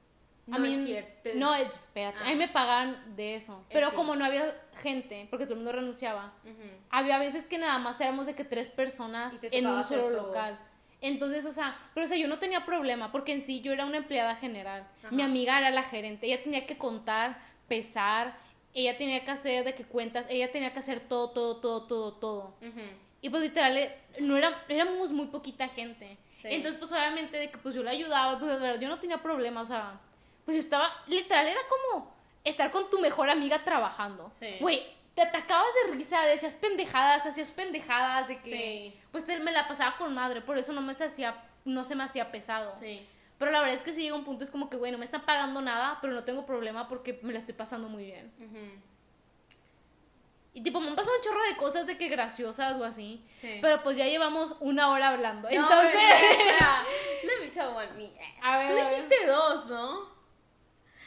A No mí, es cierto. No, es- espérate. A mí Ah. me pagaban de eso. Pero sí. como no había gente, porque todo el mundo renunciaba, Ujú. había veces que nada más éramos de que tres personas en un solo local. Entonces, o sea, pero o sea, yo no tenía problema, porque en sí yo era una empleada general. Ajá. Mi amiga era la gerente, ella tenía que contar, pesar, ella tenía que hacer de que cuentas, ella tenía que hacer todo, todo, todo, todo, todo. Ujú. Y pues literal, eh, no era, éramos muy poquita gente. Sí. Entonces, pues obviamente de que pues yo la ayudaba, pues de verdad, yo no tenía problema, o sea, pues yo estaba, literal, era como estar con tu mejor amiga trabajando. Sí. Güey, te atacabas de risa, decías pendejadas, hacías pendejadas, de que, Sí. pues te- me la pasaba con madre, por eso no me se hacía, no se me hacía pesado. Sí. Pero la verdad es que si llega un punto, es como que, güey, no me están pagando nada, pero no tengo problema porque me la estoy pasando muy bien. Ujú. Y tipo, me han pasado un chorro de cosas de que graciosas o así. Sí. Pero pues ya llevamos una hora hablando. No, Entonces. let me tell one me. A ver, Tú dijiste dos, ¿no?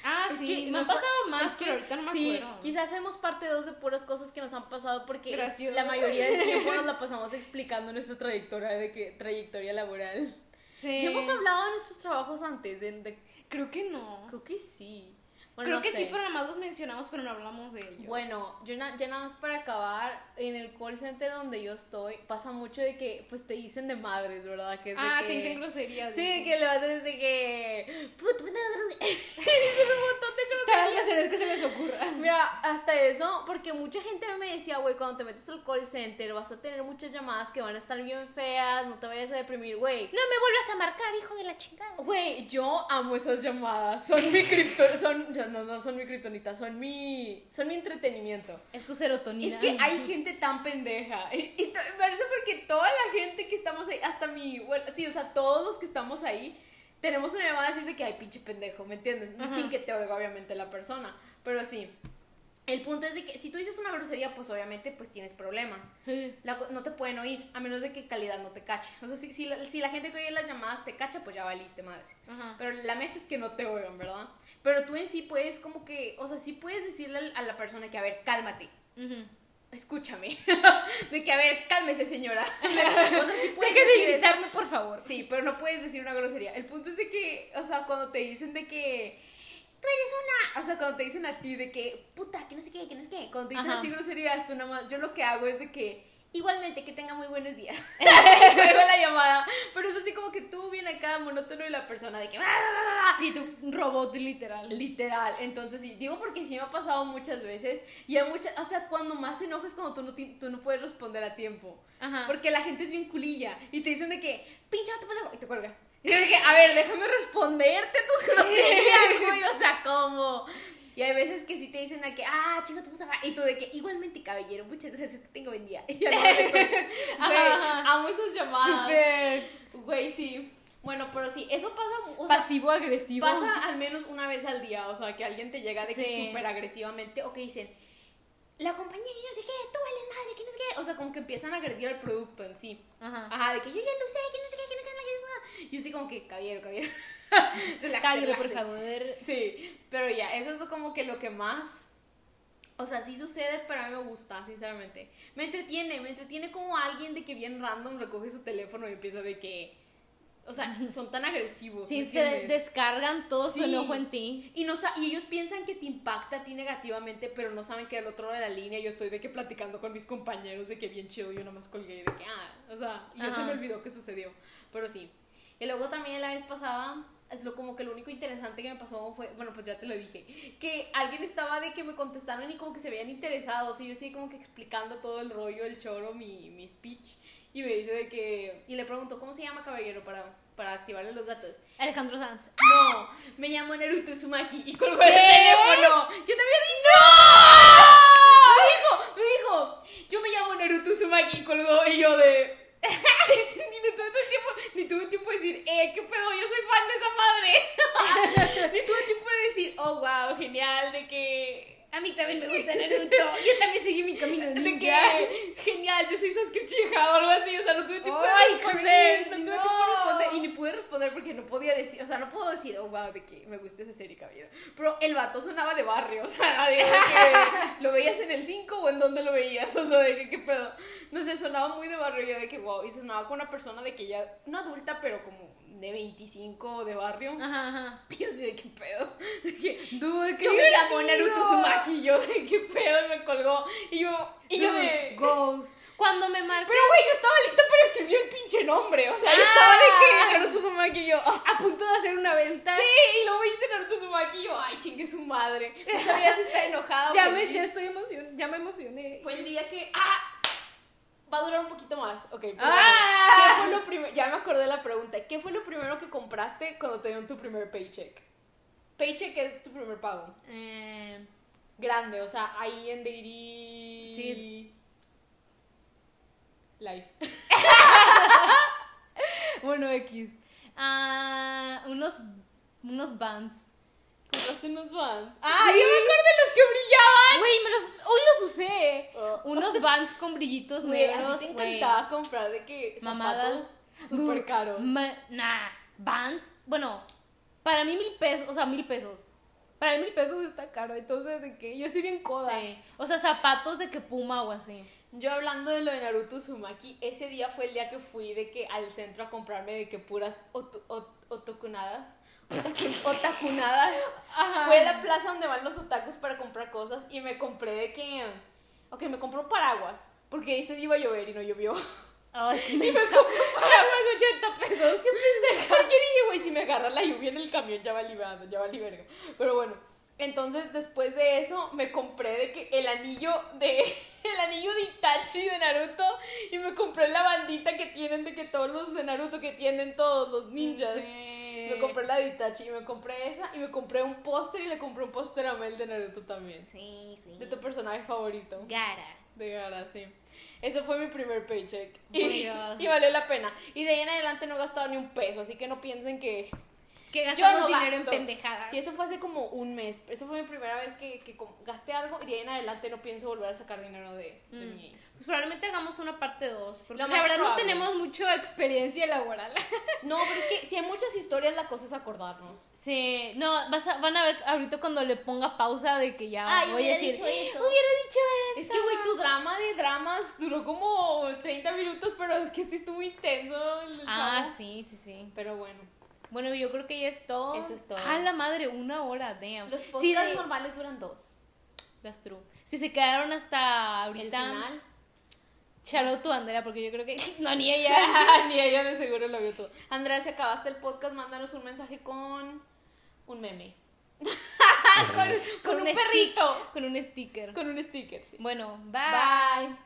Ah, Es sí, que me han pasado más, es que pero ahorita no me sí, acuerdo. quizás hacemos parte dos de puras cosas que nos han pasado porque Gracioso. la mayoría del tiempo nos la pasamos explicando nuestra trayectoria de que trayectoria laboral. Sí. Ya hemos hablado de nuestros trabajos antes, de, de- Creo que no. creo que sí. Bueno, Creo no que sé. sí, pero nada más los mencionamos, pero no hablamos de ellos. Bueno, yo na- ya nada más para acabar, en el call center donde yo estoy, pasa mucho de que pues te dicen de madres, ¿verdad? Que es de Ah, que- te dicen groserías. Sí, dicen. que le vas a decir que. Puto, Dicen un montón de groserías. Las groserías que se les ocurra. Mira, hasta eso, porque mucha gente me decía, güey, cuando te metes al call center vas a tener muchas llamadas que van a estar bien feas, no te vayas a deprimir, güey. No me vuelvas a marcar, hijo de la chingada. Güey, yo amo esas llamadas. Son mi cripto, son, no, no son mi kriptonita, son mi, son mi entretenimiento. Es tu serotonina. Es que hay gente tan pendeja. Y, y me parece porque toda la gente que estamos ahí, hasta mi, bueno, sí, o sea, todos los que estamos ahí, tenemos una llamada así de que, ay, pinche pendejo, ¿me entiendes? Te oiga, obviamente, la persona. Pero sí. El punto es de que si tú dices una grosería, pues obviamente pues tienes problemas. La no te pueden oír, a menos de que calidad no te cache. O sea, si, si, la, si la gente que oye las llamadas te cacha, pues ya valiste, madres. Ajá. Pero la meta es que no te oigan, ¿verdad? Pero tú en sí puedes como que, o sea, sí puedes decirle a la persona que, a ver, cálmate escúchame. de que, a ver, cálmese, señora. o sea, sí puedes Deja de decir eso. gritarme, por favor. Sí, pero no puedes decir una grosería. El punto es de que, o sea, cuando te dicen de que tú eres una, o sea, cuando te dicen a ti de que, puta, que no sé qué, que no sé qué, cuando te dicen Ajá. así groserías, tú nada más, yo lo que hago es de que, igualmente, que tenga muy buenos días. Luego la llamada. Pero es así como que tú bien acá, monótono y la persona de que, Sí, tu robot literal. Literal, entonces sí, digo porque sí me ha pasado muchas veces y muchas, o sea, cuando más se enojas es cuando tú no, tú no puedes responder a tiempo. Ajá. Porque la gente es bien culilla y te dicen de que, vato pendejo", y te cuelgan. Y yo que, a ver, déjame responderte tus groserías, güey, o sea, ¿cómo? Y hay veces que sí te dicen de que, ah, chinga tu puta madre", y tú de que, igualmente, caballero, muchas gracias, que tengo buen día. Y amo esas llamadas. Súper Güey, sí. Bueno, pero sí, eso pasa, o pasivo-agresivo. Pasa al menos una vez al día, o sea, que alguien te llega de que Sí. súper agresivamente o que dicen, la compañía que no sé qué, tú vales madre, que no sé qué. O sea, como que empiezan a agredir al producto en sí. Ajá. Ajá, de que yo ya lo sé, que no sé qué, que no sé qué. Y así como que, caballero, caballero. Cállate, por favor. Sí, pero ya, eso es como que lo que más. O sea, sí sucede, pero a mí me gusta, sinceramente. Me entretiene, me entretiene como alguien de que bien random recoge su teléfono y empieza de que. O sea, son tan agresivos. Sí, ¿me se descargan todo su Sí. enojo en ti. Y, no, y ellos piensan que te impacta a ti negativamente, pero no saben que al otro lado de la línea yo estoy de que platicando con mis compañeros de que bien chido, yo nomás colgué de que, ah, o sea, y ya se me olvidó que sucedió, pero sí. Y luego también la vez pasada, es lo como que lo único interesante que me pasó fue, bueno, pues ya te lo dije, que alguien estaba de que me contestaron y como que se veían interesados, y yo así como que explicando todo el rollo, el choro, mi, mi speech, y me dice de que. Y le pregunto, ¿cómo se llama caballero para, para activarle los datos? Alejandro Sanz. No, me llamo Naruto Sumaki y colgó el teléfono. ¿Qué te había dicho? ¡No! Me dijo, me dijo, yo me llamo Naruto Sumaki y colgó y yo de. ni, tuve tiempo, ni tuve tiempo de decir, eh, qué pedo, yo soy fan de esa madre. ni tuve tiempo de decir, oh, wow, genial, de que mí también me gusta Naruto. Yo también seguí mi camino de De ninja. que, genial, yo soy Sasuke Uchiha o algo así, o sea, no tuve tiempo de responder, no cringe, tuve tiempo de no. responder, y ni pude responder porque no podía decir, o sea, no puedo decir, oh, wow, de que me gusta esa serie, caballero, pero el vato sonaba de barrio, o sea, de que lo veías en el 5 o en dónde lo veías, o sea, de que, qué pedo, no sé, sonaba muy de barrio, yo de que, wow, y sonaba con una persona de que ya, no adulta, pero como de 25 de barrio, Ajá, ajá. y yo así de qué pedo, de que, Dude, qué yo me. Naruto Uzumaki, y yo de qué pedo, me colgó, y yo, y yo de... goals. Cuando me marqué Pero, güey, yo estaba lista para escribir el pinche nombre. O sea, yo estaba de que Naruto Uzumaki y yo. ah, a punto de hacer una venta. sí, y luego hice Naruto Uzumaki y yo, ay, chingue su madre. No sabía si está enojada Ya me, ya estoy emocionada, ya me emocioné. Fue el día que. ¡Ah! Va a durar un poquito más. Ok, pero ¡Ah! ¿Qué fue lo? Ya me acordé de la pregunta. ¿Qué fue lo primero que compraste cuando te dieron tu primer paycheck? Paycheck es tu primer pago. Eh, Grande, o sea, ahí en Dairy. Sí. Life. bueno, X. Ah, unos, unos bands. Compraste unos Vans. ¡Ah! yo me acuerdo de los que brillaban. Güey, me los, hoy los usé. Oh. Unos bands con brillitos a negros. ti te güey. encantaba comprar de que Mamadas. súper caros. ma- nah, Vans. Bueno, para mí mil pesos, o sea, mil pesos. Para mí mil pesos está caro, entonces de que yo soy bien coda. Sí. O sea, zapatos de que puma o así. Yo hablando de lo de Naruto Uzumaki, ese día fue el día que fui de que al centro a comprarme de que puras otu- ot- otakunadas. Otaku- Otakunadas. Ajá. Fue a la plaza donde van los otakus para comprar cosas y me compré de que. Ok, me compré un paraguas. Porque ese día iba a llover y no llovió. Ay, Y me compré un paraguas de 80 pesos. ¡Qué pendeja! Porque dije, güey, si me agarra la lluvia en el camión, ya valí, verga, ya valí verga. Pero bueno, entonces después de eso me compré de que el anillo de. El anillo de Itachi de Naruto. Y me compré la bandita que tienen de que todos los de Naruto que tienen todos los ninjas. Sí. Me compré la de Itachi y me compré esa. Y me compré un póster y le compré un póster a Mel de Naruto también. Sí, sí. De tu personaje favorito. Gara. De Gara, sí. Eso fue mi primer paycheck. Y, y valió la pena. Y de ahí en adelante no he gastado ni un peso, así que no piensen que. Que gastamos no dinero en pendejadas. Sí, eso fue hace como un mes. Eso fue mi primera vez que, que gasté algo y de ahí en adelante no pienso volver a sacar dinero de, de Mm. mi. Pues probablemente hagamos una parte 2. Porque la verdad no probable. tenemos mucha experiencia laboral. No, pero es que si hay muchas historias, la cosa es acordarnos. Sí, no, vas a- van a ver ahorita cuando le ponga pausa de que ya Ay, voy a decir. dicho eso. Hubiera dicho eso. Es que, güey, tu drama de dramas duró como 30 minutos, pero es que este estuvo intenso. El Ah, chavo. sí, sí, sí. Pero bueno. Bueno, yo creo que ya es todo. Eso es todo. A la madre, una hora, damn. Los Sí, podcasts de- normales duran dos. That's true. Si se quedaron hasta El ahorita, final. shout out to Andrea, porque yo creo que. No, ni ella. Ni ella de seguro lo vio todo. Andrea, si acabaste el podcast, mándanos un mensaje con un meme. con, con un, un perrito. Con un sticker. Con un sticker, sí. Bueno, bye. Bye.